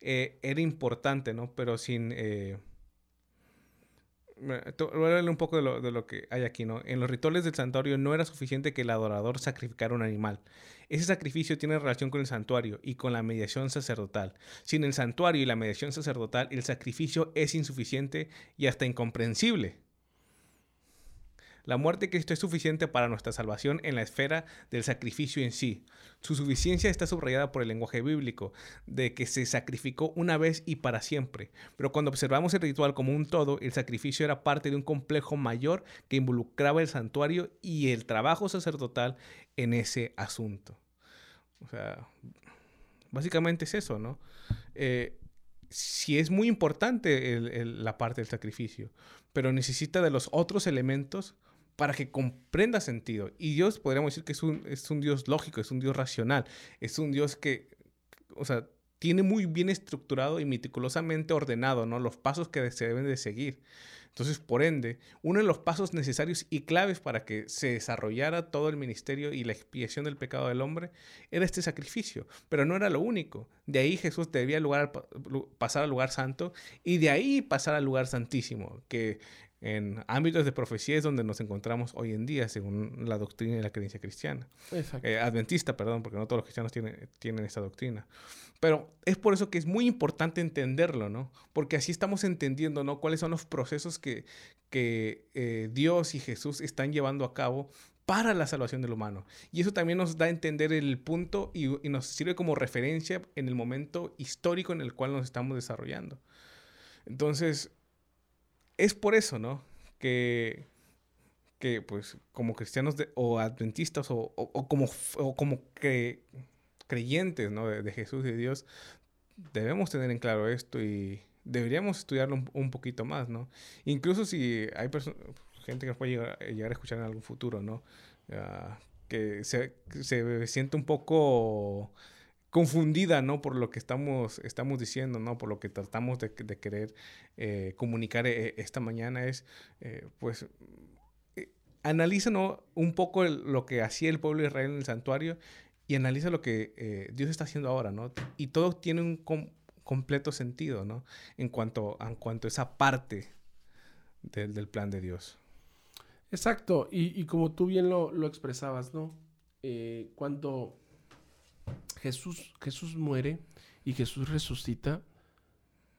eh, era importante, ¿no? Pero sin... Eh, leer un poco de lo, de lo, que hay aquí, ¿no? En los rituales del santuario no era suficiente que el adorador sacrificara un animal. Ese sacrificio tiene relación con el santuario y con la mediación sacerdotal. Sin el santuario y la mediación sacerdotal, el sacrificio es insuficiente y hasta incomprensible. La muerte de Cristo es suficiente para nuestra salvación en la esfera del sacrificio en sí. Su suficiencia está subrayada por el lenguaje bíblico, de que se sacrificó una vez y para siempre. Pero cuando observamos el ritual como un todo, el sacrificio era parte de un complejo mayor que involucraba el santuario y el trabajo sacerdotal en ese asunto. O sea, básicamente es eso, ¿no? Eh, sí es muy importante la parte del sacrificio, pero necesita de los otros elementos para que comprenda sentido. Y Dios podríamos decir que es un, es un Dios lógico, es un Dios racional, es un Dios que, o sea, tiene muy bien estructurado y meticulosamente ordenado, ¿no? Los pasos que se deben de seguir. Entonces, por ende, uno de los pasos necesarios y claves para que se desarrollara todo el ministerio y la expiación del pecado del hombre era este sacrificio, pero no era lo único. De ahí Jesús debía lugar, pasar al lugar santo y de ahí pasar al lugar santísimo, que en ámbitos de profecía es donde nos encontramos hoy en día, según la doctrina y la creencia cristiana. Eh, adventista, perdón, porque no todos los cristianos tienen, tienen esta doctrina. Pero es por eso que es muy importante entenderlo, ¿no? Porque así estamos entendiendo, ¿no? Cuáles son los procesos que, que eh, Dios y Jesús están llevando a cabo para la salvación del humano. Y eso también nos da a entender el punto y, y nos sirve como referencia en el momento histórico en el cual nos estamos desarrollando. Entonces, es por eso, ¿no? Que, que pues como cristianos o adventistas o, como, como que, creyentes, ¿no? De, Jesús y de Dios, debemos tener en claro esto y deberíamos estudiarlo un, poquito más, ¿no? Incluso si hay gente que nos puede llegar, a escuchar en algún futuro, ¿no? Ah, que se, se siente un poco confundida, ¿no? Por lo que estamos, estamos diciendo, ¿no? Por lo que tratamos de, querer eh, comunicar eh, esta mañana es, eh, pues, analiza, ¿no? Un poco lo que hacía el pueblo de Israel en el santuario y analiza lo que Dios está haciendo ahora, ¿no? Y todo tiene un completo sentido, ¿no? En cuanto, en cuanto a esa parte del plan de Dios. Exacto, y, como tú bien lo, lo expresabas, ¿no? cuando Jesús, Jesús muere y Jesús resucita,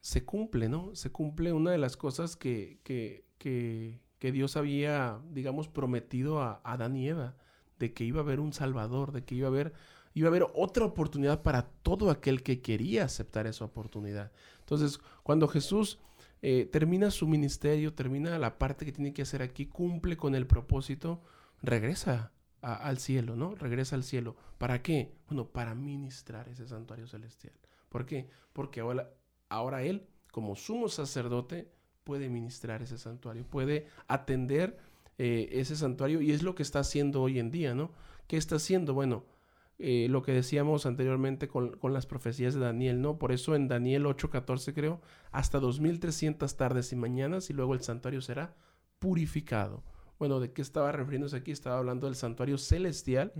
se cumple, ¿no? Se cumple una de las cosas que, que, que, Dios había, digamos, prometido a, Adán y Eva, de que iba a haber un Salvador, de que iba a haber, iba a haber otra oportunidad para todo aquel que quería aceptar esa oportunidad. Entonces, cuando Jesús eh, termina su ministerio, termina la parte que tiene que hacer aquí, cumple con el propósito, regresa al cielo, ¿no? Regresa al cielo. ¿Para qué? Bueno, para ministrar ese santuario celestial. ¿Por qué? Porque ahora, ahora Él, como sumo sacerdote, puede ministrar ese santuario, puede atender eh, ese santuario y es lo que está haciendo hoy en día, ¿no? ¿Qué está haciendo? Bueno, eh, lo que decíamos anteriormente con, con, las profecías de Daniel, ¿no? Por eso en Daniel 8:14 creo, hasta 2300 tardes y mañanas y luego el santuario será purificado. Bueno, ¿de qué estaba refiriéndose aquí? Estaba hablando del santuario celestial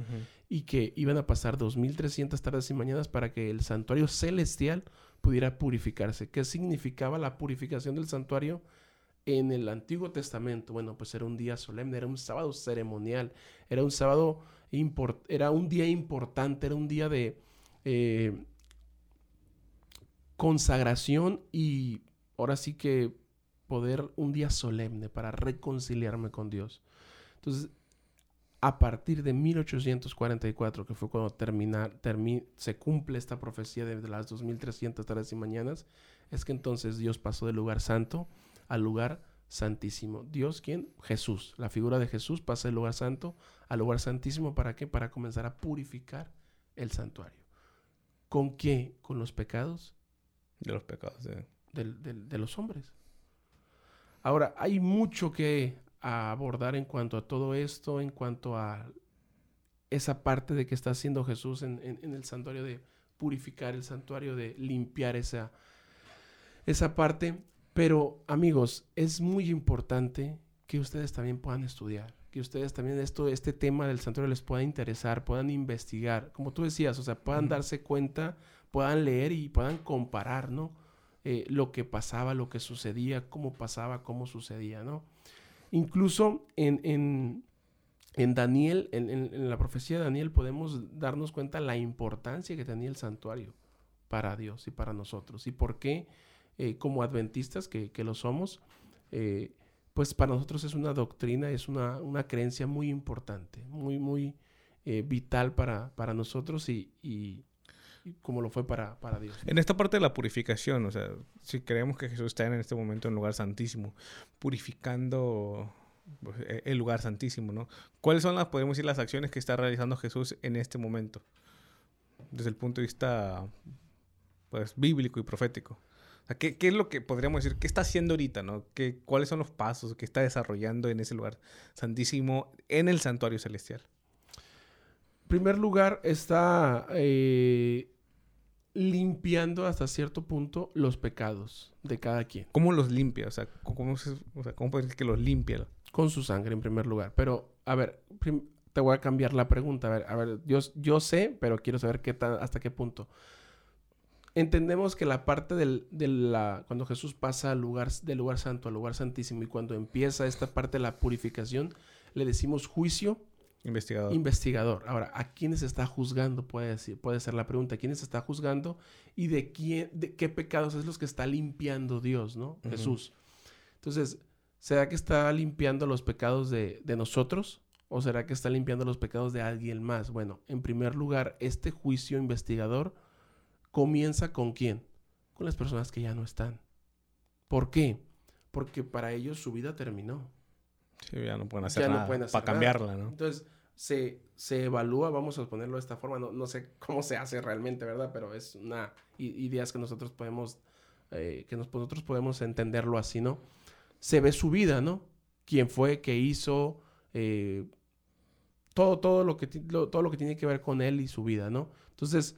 y que iban a pasar 2300 tardes y mañanas para que el santuario celestial pudiera purificarse. ¿Qué significaba la purificación del santuario? En el Antiguo Testamento, bueno, pues era un día solemne, era un sábado ceremonial, era un sábado, era un día importante, era un día de eh, consagración y ahora sí que poder un día solemne para reconciliarme con Dios. Entonces, a partir de 1844, que fue cuando termina, se cumple esta profecía de, las 2300 tardes y mañanas, es que entonces Dios pasó del lugar santo al lugar santísimo. Dios, ¿quién? Jesús. La figura de Jesús pasa del lugar santo al lugar santísimo. ¿Para qué? Para comenzar a purificar el santuario. ¿Con qué? Con los pecados. De los pecados, de los hombres. Ahora, hay mucho que abordar en cuanto a todo esto, en cuanto a esa parte de que está haciendo Jesús en, el santuario de purificar el santuario, de limpiar esa, esa parte. Pero amigos, es muy importante que ustedes también puedan estudiar, que ustedes también esto, este tema del santuario les pueda interesar, puedan investigar, como tú decías, o sea, puedan darse cuenta, puedan leer y puedan comparar, ¿no? Eh, lo que pasaba, lo que sucedía, cómo pasaba, cómo sucedía, ¿no? Incluso en, en, Daniel, en, la profecía de Daniel, podemos darnos cuenta la importancia que tenía el santuario para Dios y para nosotros. Y por qué, eh, como adventistas que, lo somos, eh, pues para nosotros es una doctrina, es una, una creencia muy importante, muy, muy vital para, para nosotros y, como lo fue para, para Dios. En esta parte de la purificación, o sea, si creemos que Jesús está en este momento en el lugar santísimo, purificando pues, e, el lugar santísimo, ¿no? ¿Cuáles son las, podemos decir, las acciones que está realizando Jesús en este momento? Desde el punto de vista, pues, bíblico y profético. O sea, ¿qué, ¿qué, es lo que podríamos decir? ¿Qué está haciendo ahorita, no? ¿Qué, ¿Cuáles son los pasos que está desarrollando en ese lugar santísimo, en el santuario celestial? En primer lugar, está eh, limpiando hasta cierto punto los pecados de cada quien. ¿Cómo los limpia? O sea, ¿cómo, puede decir que los limpia? Con su sangre en primer lugar. Pero, a ver, te voy a cambiar la pregunta. A ver, a ver yo, yo sé, pero quiero saber qué hasta qué punto. Entendemos que la parte del, de la, cuando Jesús pasa al lugar, del lugar santo al lugar santísimo y cuando empieza esta parte de la purificación, le decimos juicio Investigador. Investigador. Ahora, ¿a quiénes está juzgando? Puede, decir, puede ser la pregunta. ¿A quiénes está juzgando? ¿Y de, quién, de qué pecados es los que está limpiando Dios, ¿no? Jesús. Entonces, ¿será que está limpiando los pecados de, de nosotros? ¿O será que está limpiando los pecados de alguien más? Bueno, en primer lugar, este juicio investigador comienza con quién? Con las personas que ya no están. ¿Por qué? Porque para ellos su vida terminó. Sí, ya no pueden hacer nada para cambiarla, ¿no? Entonces, se, se evalúa, vamos a ponerlo de esta forma, no, no sé cómo se hace realmente, ¿verdad? Pero es una ideas que nosotros podemos, eh, que nosotros podemos entenderlo así, ¿no? Se ve su vida, ¿no? Quién fue, qué hizo, eh, todo, todo, lo que, todo lo que tiene que ver con él y su vida, ¿no? Entonces,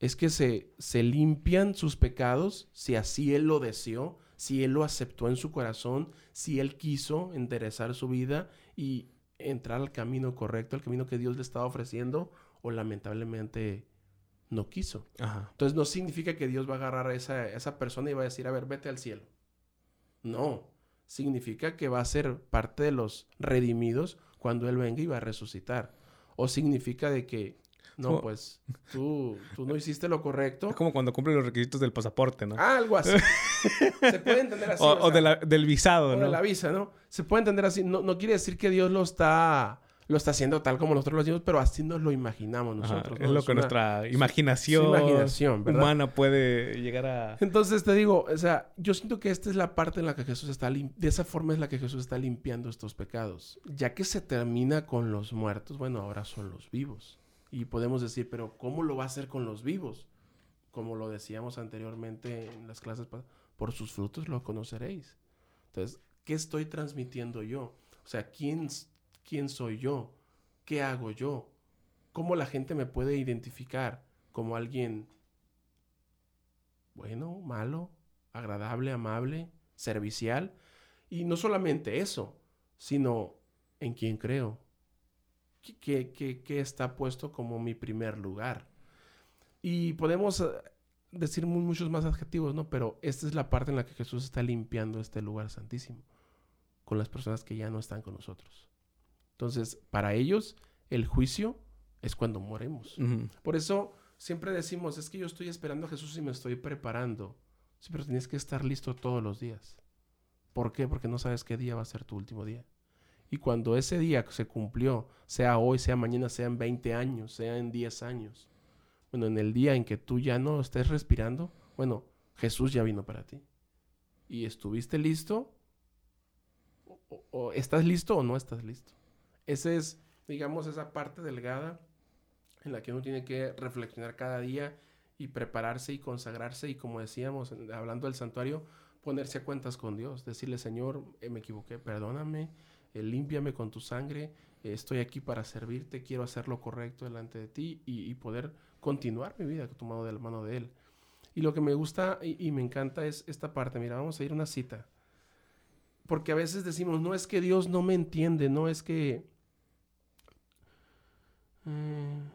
es que se, se limpian sus pecados si así él lo deseó, si él lo aceptó en su corazón, si él quiso enderezar su vida y entrar al camino correcto, al camino que Dios le estaba ofreciendo, o lamentablemente no quiso. Entonces no significa que Dios va a agarrar a esa, esa persona y va a decir, a ver, vete al cielo. No, significa que va a ser parte de los redimidos cuando Él venga y va a resucitar. O significa de que No, pues tú, tú no hiciste lo correcto. Es como cuando cumple los requisitos del pasaporte, ¿no? Ah, algo así. Se puede entender así. O, del visado, ¿no? O de la visa, ¿no? Se puede entender así. No, no quiere decir que Dios lo está lo está haciendo tal como nosotros lo hacemos, pero así nos lo imaginamos nosotros. Es lo que nuestra imaginación, humana puede llegar a... Entonces te digo, o sea, yo siento que esta es la parte en la que Jesús está... De esa forma es la que Jesús está limpiando estos pecados. Ya que se termina con los muertos, bueno, ahora son los vivos. Y podemos decir, pero ¿cómo lo va a hacer con los vivos? Como lo decíamos anteriormente en las clases, por sus frutos lo conoceréis. Entonces, ¿qué estoy transmitiendo yo? O sea, ¿quién quién soy yo, qué hago yo, cómo la gente me puede identificar como alguien bueno, malo, agradable, amable, servicial. Y no solamente eso, sino en quién creo, que, está puesto como mi primer lugar. Y podemos eh, decir muchos más adjetivos, ¿no? Pero esta es la parte en la que Jesús está limpiando este lugar santísimo, con las personas que ya no están con nosotros. Entonces, para ellos, el juicio es cuando moremos. Por eso siempre decimos, es que yo estoy esperando a Jesús y me estoy preparando. Sí, pero tienes que estar listo todos los días. ¿Por qué? Porque no sabes qué día va a ser tu último día. Y cuando ese día se cumplió, sea hoy, sea mañana, sea en 20 años, sea en 10 años, bueno, en el día en que tú ya no estés respirando, bueno, Jesús ya vino para ti. Y estuviste listo, o estás listo o no estás listo. Esa es, digamos, esa parte delgada en la que uno tiene que reflexionar cada día y prepararse y consagrarse y como decíamos, hablando del santuario, ponerse a cuentas con Dios, decirle, Señor, eh, me equivoqué, perdóname, eh, límpiame con tu sangre, eh, estoy aquí para servirte, quiero hacer lo correcto delante de ti y, poder continuar mi vida tomado de la mano de Él. Y lo que me gusta y, y me encanta es esta parte, mira, vamos a ir a una cita. Porque a veces decimos, no es que Dios no me entiende, no es que Mm.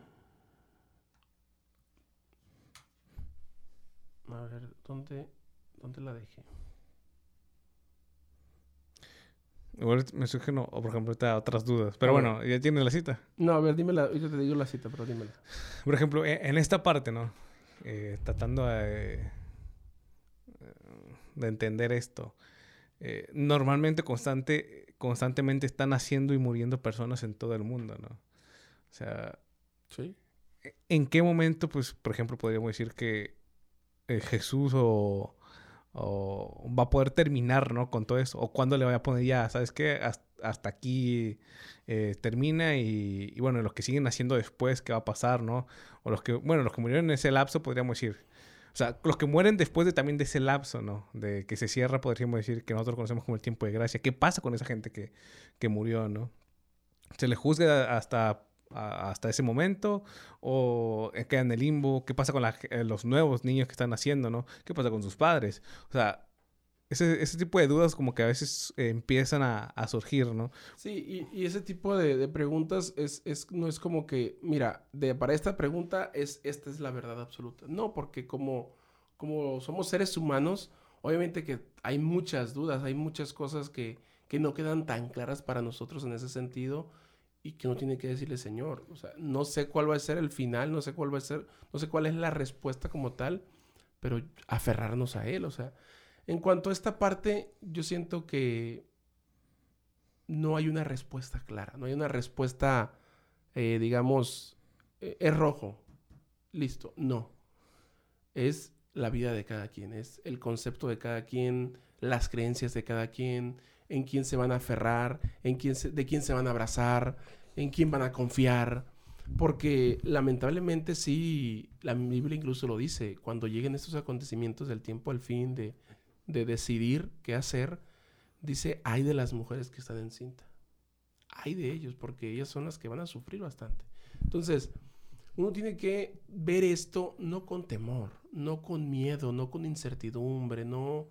A ver, ¿dónde, ¿dónde la dejé? Igual me surgen, o por ejemplo, otras dudas. Pero bueno, ¿ya tienes la cita? No, a ver, dímela. Yo te digo la cita, pero dímela. Por ejemplo, e, en esta parte, ¿no? Eh, tratando de, de entender esto. Eh, normalmente, constante, constantemente están naciendo y muriendo personas en todo el mundo, ¿no? O sea, ¿Sí? ¿en qué momento, pues, por ejemplo, podríamos decir que eh, Jesús o, va a poder terminar, ¿no? Con todo eso. O cuándo le vaya a poner ya, ¿sabes qué? Hasta, aquí eh, termina y, bueno, los que siguen haciendo después, ¿qué va a pasar, no? O los que, bueno, los que murieron en ese lapso, podríamos decir. O sea, los que mueren después de también de ese lapso, ¿no? De que se cierra, podríamos decir, que nosotros conocemos como el tiempo de gracia. ¿Qué pasa con esa gente que, que murió, no? Se le juzga hasta hasta ese momento o queda en el limbo? ¿Qué pasa con eh, los nuevos niños que están naciendo, no? ¿Qué pasa con sus padres? O sea, ese, ese tipo de dudas como que a veces eh, empiezan a, a, surgir, ¿no? Sí, y, y ese tipo de, de, preguntas es, es, no es como que, mira, de, para esta pregunta es, esta es la verdad absoluta. No, porque como, como somos seres humanos, obviamente que hay muchas dudas, hay muchas cosas que, que no quedan tan claras para nosotros en ese sentido y que uno tiene que decirle, Señor, o sea, no sé cuál va a ser el final, no sé cuál va a ser, no sé cuál es la respuesta como tal, pero aferrarnos a Él, o sea, en cuanto a esta parte, yo siento que no hay una respuesta clara, no hay una respuesta, eh, digamos, eh, es rojo, listo, no, es la vida de cada quien, es el concepto de cada quien, las creencias de cada quien, en quién se van a aferrar, en quién de quién se van a abrazar, en quién van a confiar. Porque lamentablemente sí, la Biblia incluso lo dice, cuando lleguen estos acontecimientos del tiempo al fin de, de decidir qué hacer, dice, hay de las mujeres que están en cinta. Hay de ellos, porque ellas son las que van a sufrir bastante. Entonces, uno tiene que ver esto no con temor, no con miedo, no con incertidumbre, no,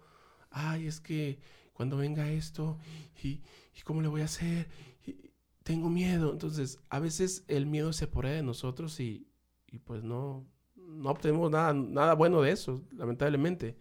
ay, es que cuando venga esto y, cómo le voy a hacer, tengo miedo. Entonces, a veces el miedo se pone de nosotros y, pues no, no obtenemos nada, nada bueno de eso, lamentablemente.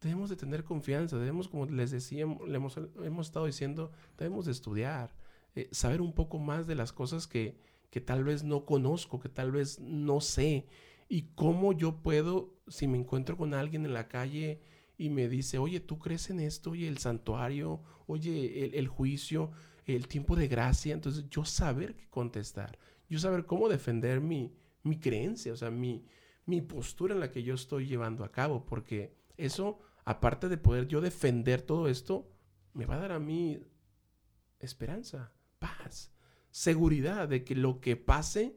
Debemos de tener confianza, debemos, como les decíamos, le hemos, hemos estado diciendo, debemos de estudiar, eh, saber un poco más de las cosas que, que tal vez no conozco, que tal vez no sé. Y cómo yo puedo, si me encuentro con alguien en la calle y me dice, oye, ¿tú crees en esto? Oye, el santuario, oye, el, el juicio, el tiempo de gracia. Entonces yo saber qué contestar, yo saber cómo defender mi, mi creencia, o sea, mi, mi postura en la que yo estoy llevando a cabo, porque eso, aparte de poder yo defender todo esto, me va a dar a mí esperanza, paz, seguridad de que lo que pase,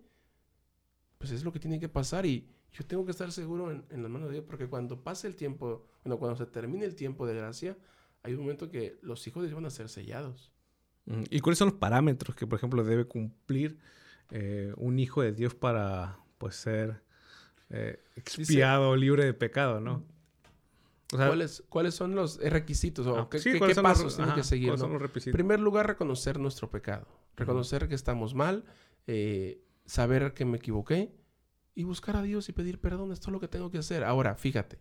pues es lo que tiene que pasar y yo tengo que estar seguro en, en las manos de Dios, porque cuando pase el tiempo, bueno, cuando se termine el tiempo de gracia, hay un momento que los hijos de Dios van a ser sellados. ¿Y cuáles son los parámetros que, por ejemplo, debe cumplir eh, un hijo de Dios para pues, ser eh, expiado, libre de pecado, ¿no? ¿Cuáles, ¿Cuáles son los requisitos? O ah, qué, pasos tienen que seguir? En primer lugar, reconocer nuestro pecado. Reconocer que estamos mal, eh, saber que me equivoqué y buscar a Dios y pedir perdón. Esto es lo que tengo que hacer. Ahora, fíjate,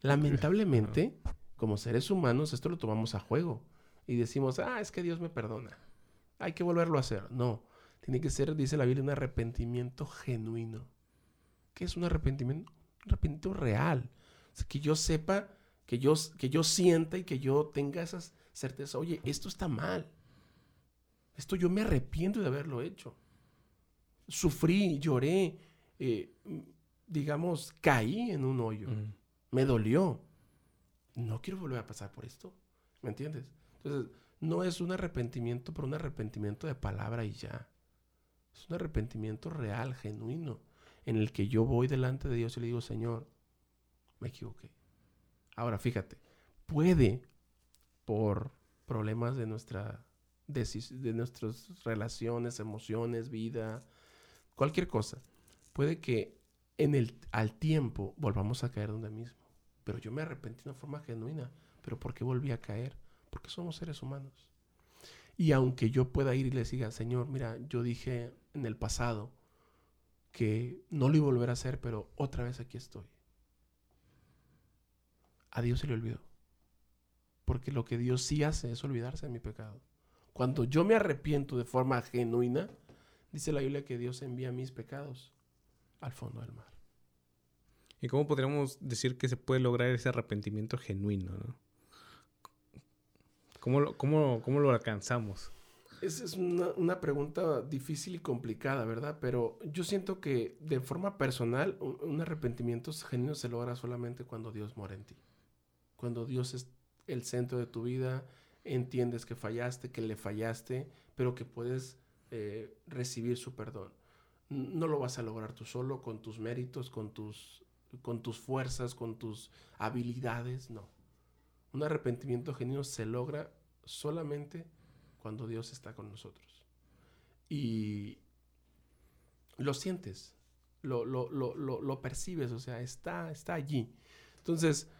lamentablemente, como seres humanos, esto lo tomamos a juego y decimos, ah, es que Dios me perdona. Hay que volverlo a hacer. No, tiene que ser, dice la Biblia, un arrepentimiento genuino. ¿Qué es un arrepentimiento? Un arrepentimiento real. que yo sepa, que yo, que yo sienta y que yo tenga esas certezas. Oye, esto está mal. Esto yo me arrepiento de haberlo hecho. Sufrí, lloré, eh, digamos, caí en un hoyo. Me dolió. No quiero volver a pasar por esto. ¿Me entiendes? Entonces, no es un arrepentimiento, pero un arrepentimiento de palabra y ya. Es un arrepentimiento real, genuino en el que yo voy delante de Dios y le digo, Señor, me equivoqué. Ahora, fíjate, puede por problemas de nuestra de nuestras relaciones, emociones, vida, cualquier cosa, puede que en el al tiempo volvamos a caer donde mismo. Pero yo me arrepentí de una forma genuina. ¿Pero por qué volví a caer? Porque somos seres humanos. Y aunque yo pueda ir y le diga, Señor, mira, yo dije en el pasado, que no lo iba a volver a hacer, pero otra vez aquí estoy. A Dios se le olvidó. Porque lo que Dios sí hace es olvidarse de mi pecado. Cuando yo me arrepiento de forma genuina, dice la Biblia que Dios envía mis pecados al fondo del mar. ¿Y cómo podríamos decir que se puede lograr ese arrepentimiento genuino? ¿Cómo, cómo, ¿Cómo lo alcanzamos? Es, una, pregunta difícil y complicada, ¿verdad? Pero yo siento que de forma personal, un, arrepentimiento genuino se logra solamente cuando Dios mora en ti. Cuando Dios es el centro de tu vida, entiendes que fallaste, que le fallaste, pero que puedes eh, recibir su perdón. No lo vas a lograr tú solo con tus méritos, con tus, con tus fuerzas, con tus habilidades, no. Un arrepentimiento genuino se logra solamente cuando Dios está con nosotros. Y lo sientes, lo, lo, percibes, o sea, está, está allí. Entonces,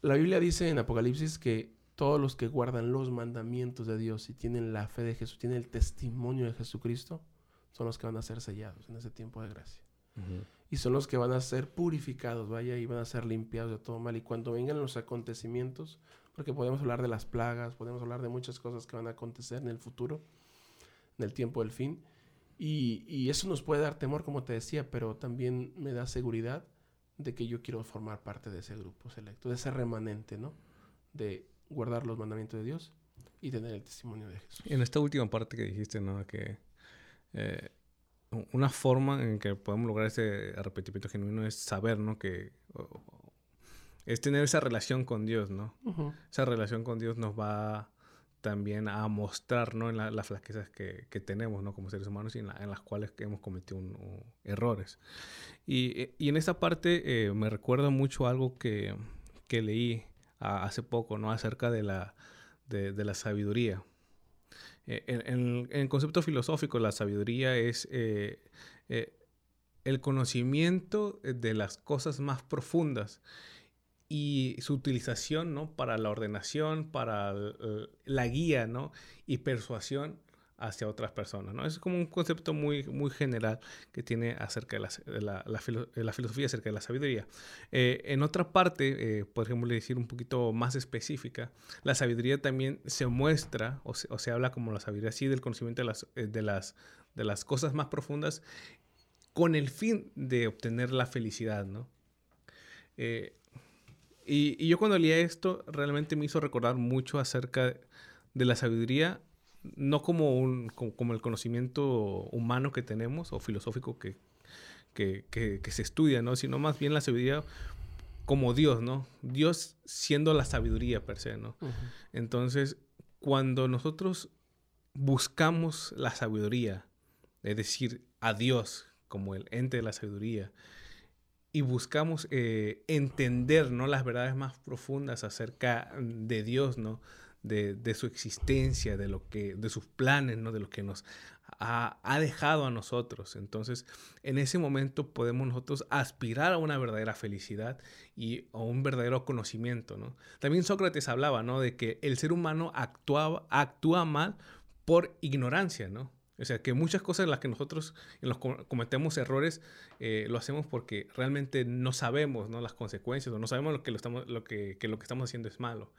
la Biblia dice en Apocalipsis que todos los que guardan los mandamientos de Dios y tienen la fe de Jesús, tienen el testimonio de Jesucristo, son los que van a ser sellados en ese tiempo de gracia. Y son los que van a ser purificados, vaya, y van a ser limpiados de todo mal. Y cuando vengan los acontecimientos, porque podemos hablar de las plagas, podemos hablar de muchas cosas que van a acontecer en el futuro, en el tiempo del fin. Y, eso nos puede dar temor, como te decía, pero también me da seguridad de que yo quiero formar parte de ese grupo selecto, de ese remanente, ¿no? De guardar los mandamientos de Dios y tener el testimonio de Jesús. En esta última parte que dijiste, ¿no? Que eh, una forma en que podemos lograr ese arrepentimiento genuino es saber, ¿no? Que es tener esa relación con Dios, ¿no? Esa relación con Dios nos va también a mostrar, ¿no? En las flaquezas que, tenemos, ¿no? Como seres humanos y en, las cuales hemos cometido errores. Y, en esa parte eh, me recuerda mucho algo que, leí hace poco, ¿no? Acerca de la, de, la sabiduría. Eh, en, el concepto filosófico, la sabiduría es eh, el conocimiento de las cosas más profundas y su utilización ¿no? para la ordenación, para la guía ¿no? y persuasión hacia otras personas. ¿no? Es como un concepto muy, muy general que tiene acerca de la, la, filosofía acerca de la sabiduría. Eh, en otra parte, eh, por ejemplo, decir un poquito más específica, la sabiduría también se muestra o se, o se habla como la sabiduría así del conocimiento de las, eh, de las de las cosas más profundas con el fin de obtener la felicidad, ¿no? Eh, y, yo cuando leía esto realmente me hizo recordar mucho acerca de la sabiduría, no como, un, como, el conocimiento humano que tenemos o filosófico que, que, se estudia, ¿no? Sino más bien la sabiduría como Dios, ¿no? Dios siendo la sabiduría per se, ¿no? Entonces, cuando nosotros buscamos la sabiduría, es decir, a Dios como el ente de la sabiduría, y buscamos eh, entender ¿no? las verdades más profundas acerca de Dios, ¿no? De, su existencia, de, lo que, de sus planes, ¿no? de lo que nos ha, dejado a nosotros. Entonces, en ese momento podemos nosotros aspirar a una verdadera felicidad y a un verdadero conocimiento. ¿no? También Sócrates hablaba ¿no? de que el ser humano actuaba, actúa mal por ignorancia, ¿no? O sea, que muchas cosas en las que nosotros cometemos errores eh, lo hacemos porque realmente no sabemos ¿no? las consecuencias o no sabemos lo que, lo, estamos, lo que, lo que estamos haciendo es malo.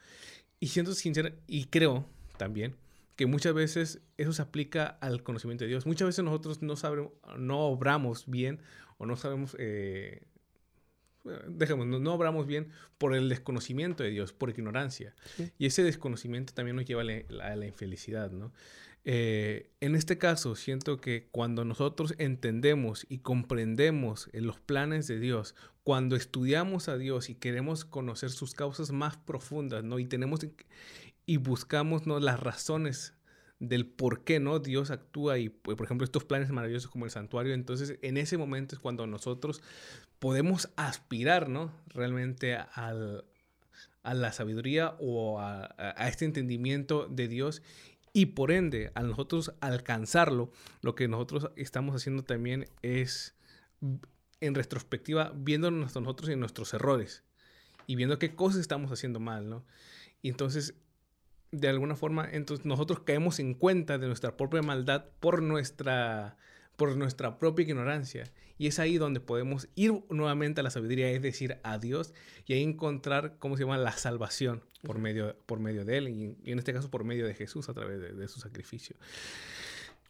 Y siendo sincero, y creo también que muchas veces eso se aplica al conocimiento de Dios. Muchas veces nosotros no, sabemos, no obramos bien o no sabemos... Eh, dejemos, no, no, obramos bien por el desconocimiento de Dios, por ignorancia. Y ese desconocimiento también nos lleva a la, a la infelicidad, ¿no? Eh, en este caso, siento que cuando nosotros entendemos y comprendemos los planes de Dios, cuando estudiamos a Dios y queremos conocer sus causas más profundas, ¿no? Y tenemos y buscamos ¿no? las razones del por qué no Dios actúa y pues, por ejemplo estos planes maravillosos como el santuario entonces en ese momento es cuando nosotros podemos aspirar no realmente al, a la sabiduría o a, este entendimiento de Dios y por ende, al nosotros alcanzarlo, lo que nosotros estamos haciendo también es, en retrospectiva, viéndonos nosotros en nuestros errores y viendo qué cosas estamos haciendo mal, ¿no? Y entonces, de alguna forma, entonces nosotros caemos en cuenta de nuestra propia maldad por nuestra por nuestra propia ignorancia. Y es ahí donde podemos ir nuevamente a la sabiduría, es decir, a Dios, y ahí encontrar, ¿cómo se llama?, la salvación por medio, por medio de Él, y, en este caso por medio de Jesús a través de, su sacrificio.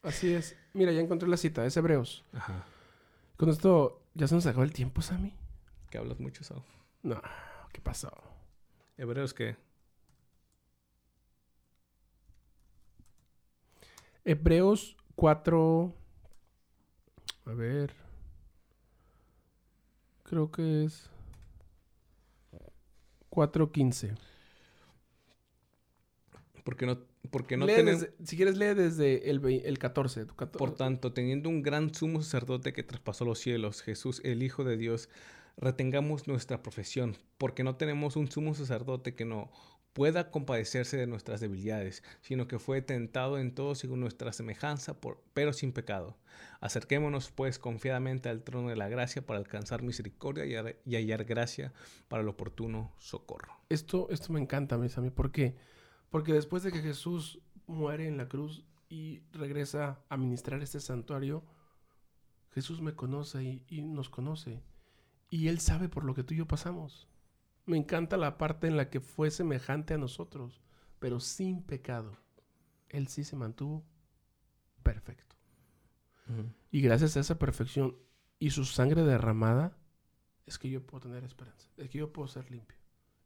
Así es. Mira, ya encontré la cita, es Hebreos. Ajá. Con esto, ¿ya se nos acabó el tiempo, Sammy? Que hablas mucho, Sao. No, ¿qué pasó? Hebreos qué? Hebreos 4... A ver. Creo que es 4.15. Porque no, porque no Si quieres, lee desde el, el 14, 14. Por tanto, teniendo un gran sumo sacerdote que traspasó los cielos, Jesús, el Hijo de Dios, retengamos nuestra profesión, porque no tenemos un sumo sacerdote que no pueda compadecerse de nuestras debilidades, sino que fue tentado en todo según nuestra semejanza, pero sin pecado. Acerquémonos pues confiadamente al trono de la gracia para alcanzar misericordia y, hallar gracia para el oportuno socorro. Esto, esto me encanta, mis amigos. ¿Por qué? Porque después de que Jesús muere en la cruz y regresa a ministrar este santuario, Jesús me conoce y nos conoce. Y Él sabe por lo que tú y yo pasamos. Me encanta la parte en la que fue semejante a nosotros, pero sin pecado. Él sí se mantuvo perfecto. Y gracias a esa perfección y su sangre derramada, es que yo puedo tener esperanza. Es que yo puedo ser limpio.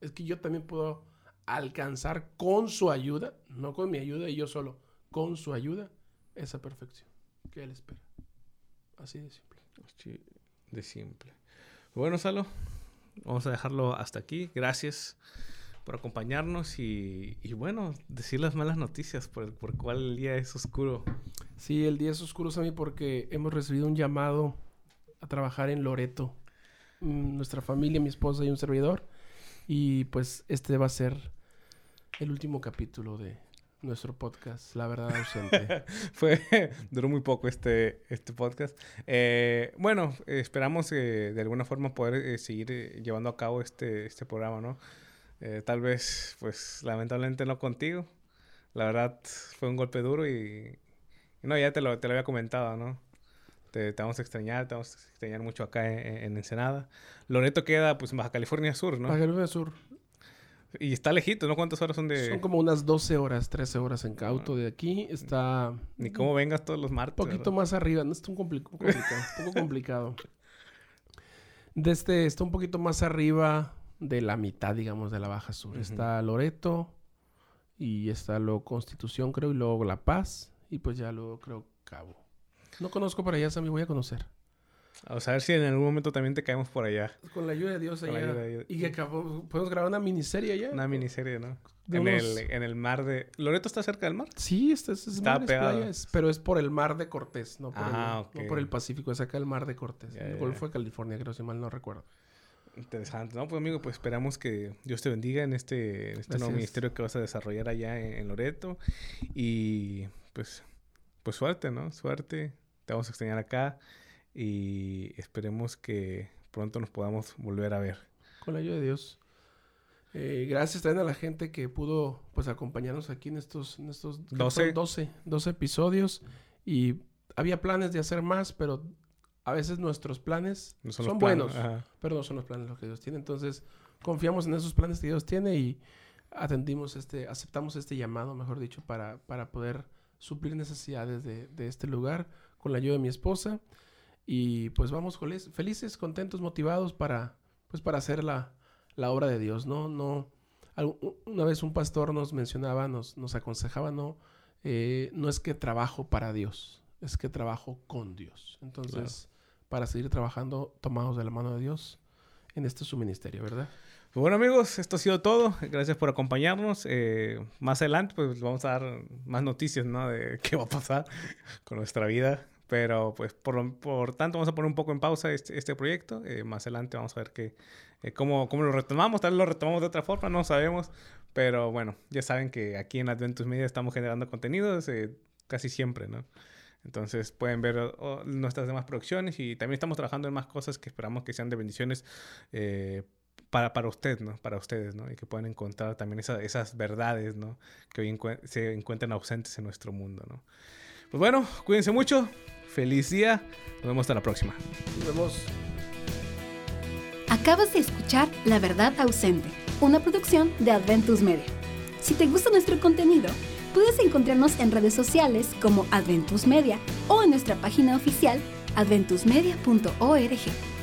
Es que yo también puedo alcanzar con su ayuda, no con mi ayuda y yo solo, con su ayuda, esa perfección que Él espera. Así de simple. Así de simple. Bueno, Salo, vamos a dejarlo hasta aquí. Gracias por acompañarnos y, bueno, decir las malas noticias por, por cuál el día es oscuro. Sí, el día es oscuro, Sammy, porque hemos recibido un llamado a trabajar en Loreto. Mm, nuestra familia, mi esposa y un servidor. Y pues este va a ser el último capítulo de nuestro podcast, La Verdad Ausente. Fue, duró muy poco este, este podcast. Eh, bueno, esperamos eh, de alguna forma poder eh, seguir llevando a cabo este, este programa, ¿no? tal vez, pues lamentablemente no contigo. La verdad fue un golpe duro y, no, ya te lo, te lo había comentado, ¿no? Te, vamos a extrañar, te vamos a extrañar mucho acá en, en, Ensenada. Loreto queda, pues, en Baja California Sur, ¿no? Baja California Sur. Y está lejito, ¿no? ¿Cuántas horas son de...? Son como unas 12 horas, 13 horas en auto de aquí. Está... Ni cómo vengas todos los martes. Un poquito más arriba. No, está un, complicado. un poco complicado. Desde, este, está un poquito más arriba de la mitad, digamos, de la Baja Sur. Está Loreto y está luego Constitución, creo, y luego La Paz. Y pues ya luego creo Cabo. No conozco para allá, Sammy. Voy a conocer. Vamos a ver si en algún momento también te caemos por allá. Con la ayuda de Dios allá. Y que podemos grabar una miniserie allá. Una miniserie, ¿no? En, el, en el mar de... ¿Loreto está cerca del mar? Sí, está, está pegado. pero es por el mar de Cortés, no por, ah, el, no por el Pacífico, es acá el mar de Cortés. el Golfo de California, creo, si mal no recuerdo. Interesante, ¿no? Pues amigo, pues esperamos que Dios te bendiga en este, este nuevo ministerio que vas a desarrollar allá en, Loreto. Y pues, pues suerte, ¿no? Suerte. Te vamos a extrañar acá y esperemos que pronto nos podamos volver a ver. Con la ayuda de Dios. Eh, gracias también a la gente que pudo pues acompañarnos aquí en estos, en estos 12. 12, episodios y había planes de hacer más, pero a veces nuestros planes son, buenos, pero no son los planes los que Dios tiene. Entonces, confiamos en esos planes que Dios tiene y atendimos este, aceptamos este llamado, mejor dicho, para, para poder suplir necesidades de, de este lugar con la ayuda de mi esposa. Y pues vamos felices, contentos, motivados para, pues para hacer la, la obra de Dios, ¿no? No, una vez un pastor nos mencionaba, nos, nos aconsejaba, no, eh, no es que trabajo para Dios, es que trabajo con Dios. Entonces, para seguir trabajando tomados de la mano de Dios en este su ministerio, ¿verdad? Pues bueno amigos, esto ha sido todo. Gracias por acompañarnos. Eh, más adelante pues vamos a dar más noticias, ¿no? De qué va a pasar con nuestra vida. Pero pues por, por tanto vamos a poner un poco en pausa este, este proyecto. Eh, más adelante vamos a ver qué, eh, cómo, cómo, lo retomamos. Tal vez lo retomamos de otra forma, no sabemos. Pero bueno, ya saben que aquí en Adventus Media estamos generando contenidos eh, casi siempre, ¿no? Entonces pueden ver nuestras demás producciones y también estamos trabajando en más cosas que esperamos que sean de bendiciones para, para usted, ¿no? Para ustedes, ¿no? Y que puedan encontrar también esas verdades, ¿no? Que hoy se encuentran ausentes en nuestro mundo, ¿no? Pues bueno, cuídense mucho. Feliz día. Nos vemos hasta la próxima. Nos vemos. Acabas de escuchar La Verdad Ausente, una producción de Adventus Media. Si te gusta nuestro contenido, puedes encontrarnos en redes sociales como Adventus Media o en nuestra página oficial adventusmedia.org.